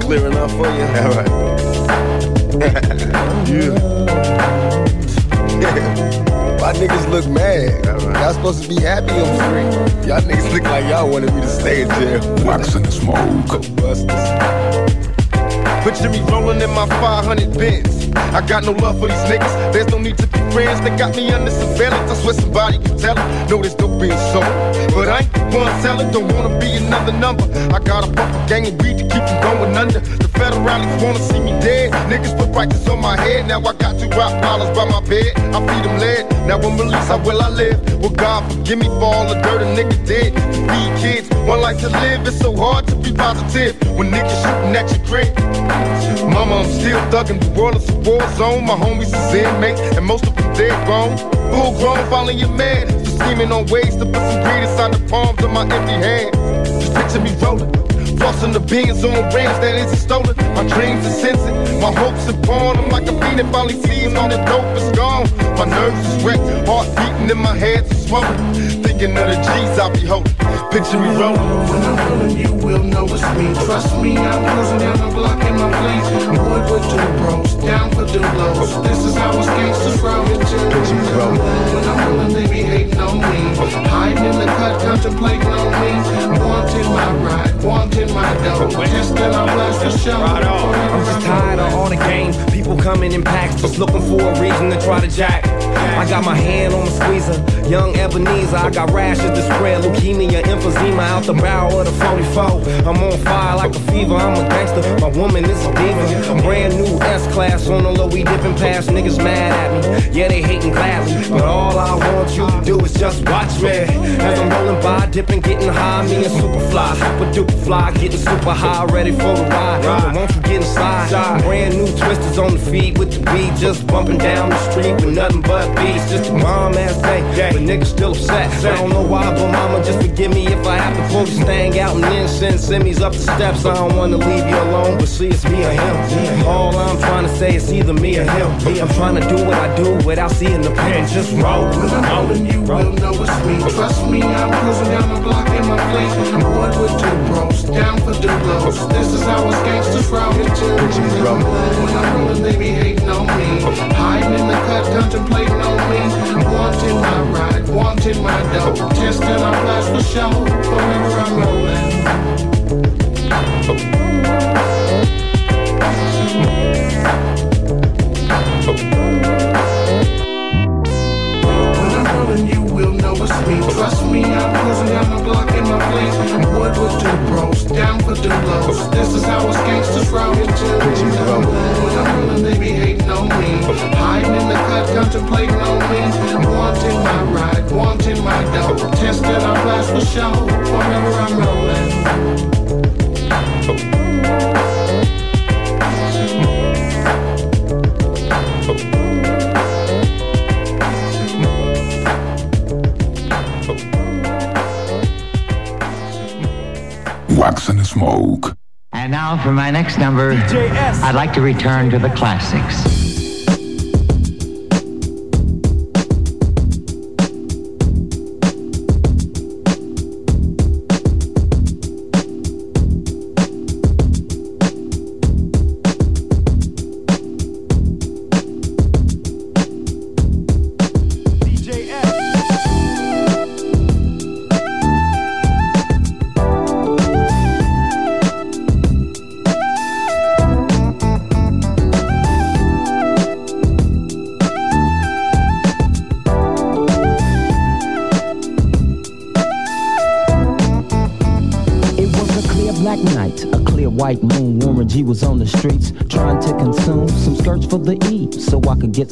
[SPEAKER 28] Clear enough for you? All right. yeah. yeah. My niggas look mad. Y'all supposed to be happy I'm free. Y'all niggas look like y'all wanted me to stay in jail.
[SPEAKER 1] Wax and smoke.
[SPEAKER 28] Picture me rolling in my 500 Benz. I got no love for these niggas. There's no need to be friends. They got me under surveillance. I swear somebody can tell it. No, dope being sold. But I ain't the one selling. Don't wanna be another number. I got a purple gang of weed to keep them going under. The federalists wanna see me dead. Niggas put prices on my head. Now I got two rock dollars by my bed. I feed them lead. Now I'm released. How will I live? Well, God forgive me for all the dirt a nigga did. To kids, one life to live. It's so hard to be positive when niggas shooting at your crib. Mama, I'm still thugging. The world is a war zone. My homies is inmates, and most of them dead grown. Full grown, finally you're mad. Scheming on ways to put some greed inside the palms of my empty hands. Just picture me rolling. Flossing the beans on rims that isn't stolen. My dreams are sensing. My hopes are born. I'm like a fiend that finally sees all the dope is gone. My nerves is wrecked. Heart beating in my head is swollen. Thinking of the G's I be holding. Picture me rolling.
[SPEAKER 37] When I'm rolling, you will know it's me. Trust me, I'm cruising down the block in my place. I'm wood with two bros, down for dulos. This is how us gangsters roll it When I'm rolling, they be hating on me. Hiding in the cut, contemplating on me. Wanting my ride, wanting my dough. Testing our blast for show.
[SPEAKER 16] I'm just tired of all the games. People coming in packs, just looking for a reason to try to jack. I got my hand on the squeezer, young Ebenezer. I got rashes to spread, leukemia, emphysema out the barrel of the 44. I'm on fire like a fever. I'm a gangster. My woman is a diva. A brand new S class on the low, we dipping past. Niggas mad at me, yeah they hating gladly. But all I want you to do is just watch me as I'm rolling by, dipping, getting high. Me and Superfly, super duper fly, getting super high, ready for the ride. So won't you get inside? Brand new twisters on the feet with the beat, just bumping down the street with nothing but beats. Just a bomb ass day, but niggas still upset. I don't know why, but mama, just forgive me if I have to pull this thing out and then send semis up the steps. I don't wanna leave you alone, but see, it's me or him. All I'm trying to say is either me or him. I'm trying to do what I do without seeing the pain. Just roll.
[SPEAKER 37] I'm rolling, you will know it's me. Trust me, I'm cruising down the block in my place. I'm wood with two bros, down for dulos. This is how us gangsters roll When I'm rolling, they be hating on me. Hiding in the cut, contemplating on me. Wanting my ride, wanting my dough. Testing our blast for show. Forever I'm rolling. When I'm rolling, you will know it's me. Trust me, I'm cruising down the block in my place. I'm wood with two bros, down for dulos. This is how us gangsters roll it When I'm rolling, they be hating on me. Hiding in the cut, contemplating on me. Wanting my ride, wanting my dough. Testing our blast for show. whenever I'm rolling. Oh.
[SPEAKER 1] Wax and smoke.
[SPEAKER 38] And now for my next number, I'd like to return to the classics.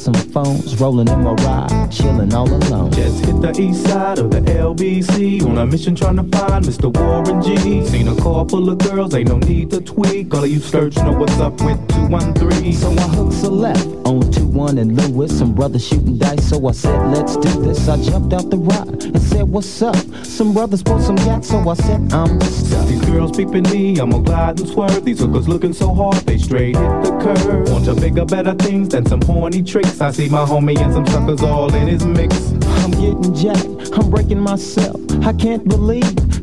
[SPEAKER 39] Some phones. Rolling in my ride, chilling all alone.
[SPEAKER 40] Just hit the east side of the LBC on a mission trying to find Mr. Warren G. Seen a car full of girls, ain't no need to tweak. All of you search know what's up with 213.
[SPEAKER 39] So I hooked a left on 2 1 and Lewis. Some brothers shooting dice, so I said, let's do this. I jumped out the ride and said, what's up? Some brothers pulled some gas, so I said, I'm the stuff.
[SPEAKER 40] These girls peeping me, I'm gonna glide and swerve. These hookers looking so hard, they straight hit the curve. Want to bigger, better things than some horny tricks. I see my homie and some suckers all in his mix.
[SPEAKER 39] I'm getting jacked, I'm breaking myself. I can't believe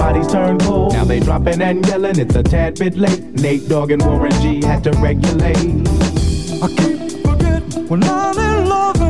[SPEAKER 40] bodies turn cold. Now they dropping and yelling, it's a tad bit late. Nate Dogg and Warren G had to regulate.
[SPEAKER 36] I keep forgetting we're not in love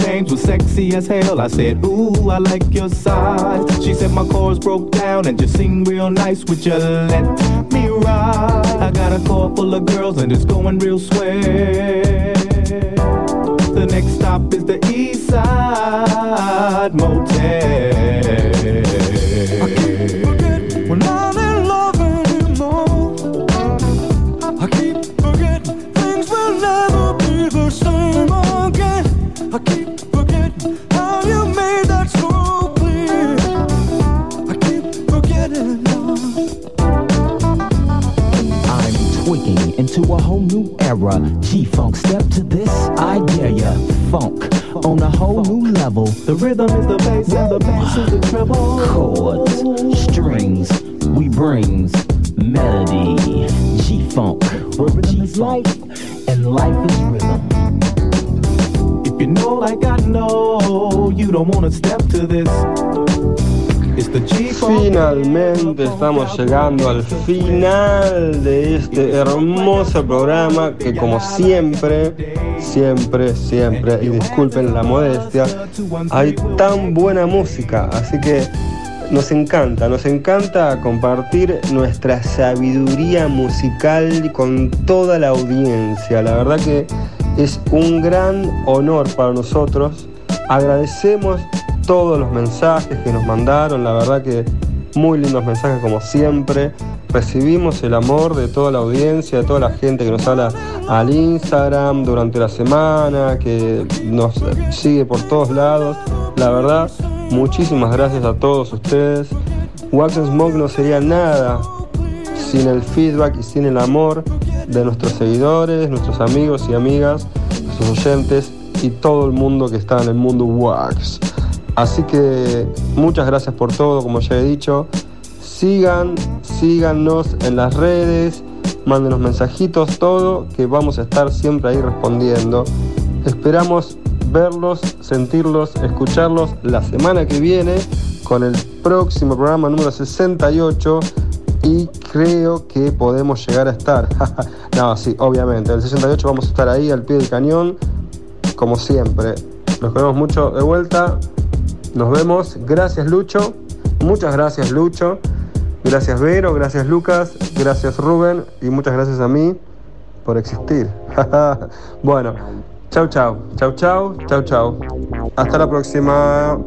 [SPEAKER 40] was sexy as hell. I said, Ooh, I like your size. She said my chords broke down and just sing real nice. Would you let me ride? I got a car full of girls and it's going real swell. The next stop is the East Side Motel.
[SPEAKER 39] Into a whole new era. G-Funk, step to this, I dare ya. Funk on a whole new level.
[SPEAKER 40] The rhythm is the bass and the bass is the treble.
[SPEAKER 39] Chords, strings, we brings melody. G-Funk, rhythm is life, and life is rhythm.
[SPEAKER 40] If you know like I know, you don't wanna step to this. G-Funk.
[SPEAKER 2] Finalmente estamos llegando al final de este hermoso programa que como siempre, siempre, siempre, y disculpen la modestia, hay tan buena música, así que nos encanta, nos encanta compartir nuestra sabiduría musical con toda la audiencia. La verdad que es un gran honor para nosotros. Agradecemos todos los mensajes que nos mandaron, la verdad que muy lindos mensajes como siempre. Recibimos el amor de toda la audiencia, de toda la gente que nos habla al Instagram durante la semana, que nos sigue por todos lados. La verdad, muchísimas gracias a todos ustedes. Wax Smoke no sería nada sin el feedback y sin el amor de nuestros seguidores, nuestros amigos y amigas, nuestros oyentes y todo el mundo que está en el mundo Wax. Así que muchas gracias por todo, como ya he dicho. Sigan, síganos en las redes, mándenos mensajitos, todo, que vamos a estar siempre ahí respondiendo. Esperamos verlos, sentirlos, escucharlos la semana que viene con el próximo programa número 68 y creo que podemos llegar a estar. no, sí, obviamente, el 68 vamos a estar ahí al pie del cañón, como siempre. Los queremos mucho de vuelta. Nos vemos. Gracias Lucho. Muchas gracias Lucho. Gracias Vero, gracias Lucas, gracias Rubén y muchas gracias a mí por existir. bueno, chau chau, chau chau, chau chau. Hasta la próxima.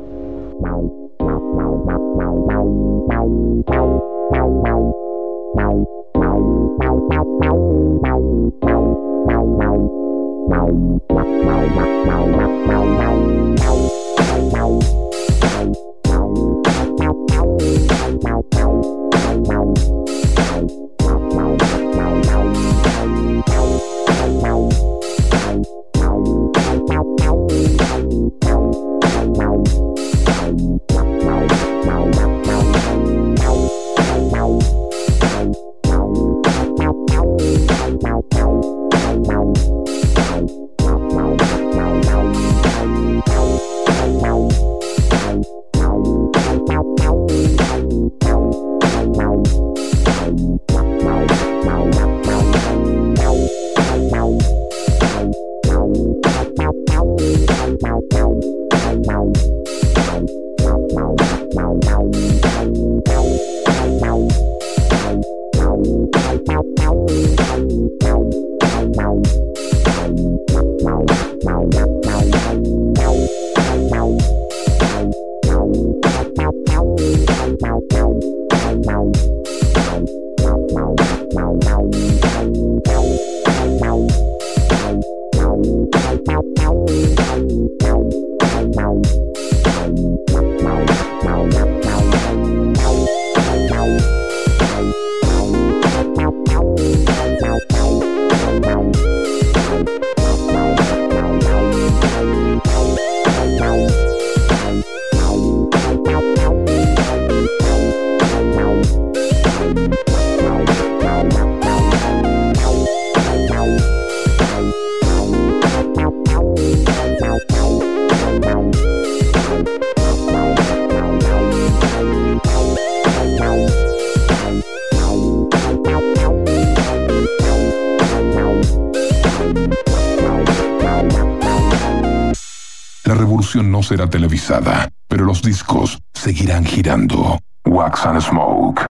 [SPEAKER 1] No será televisada, pero los discos seguirán girando.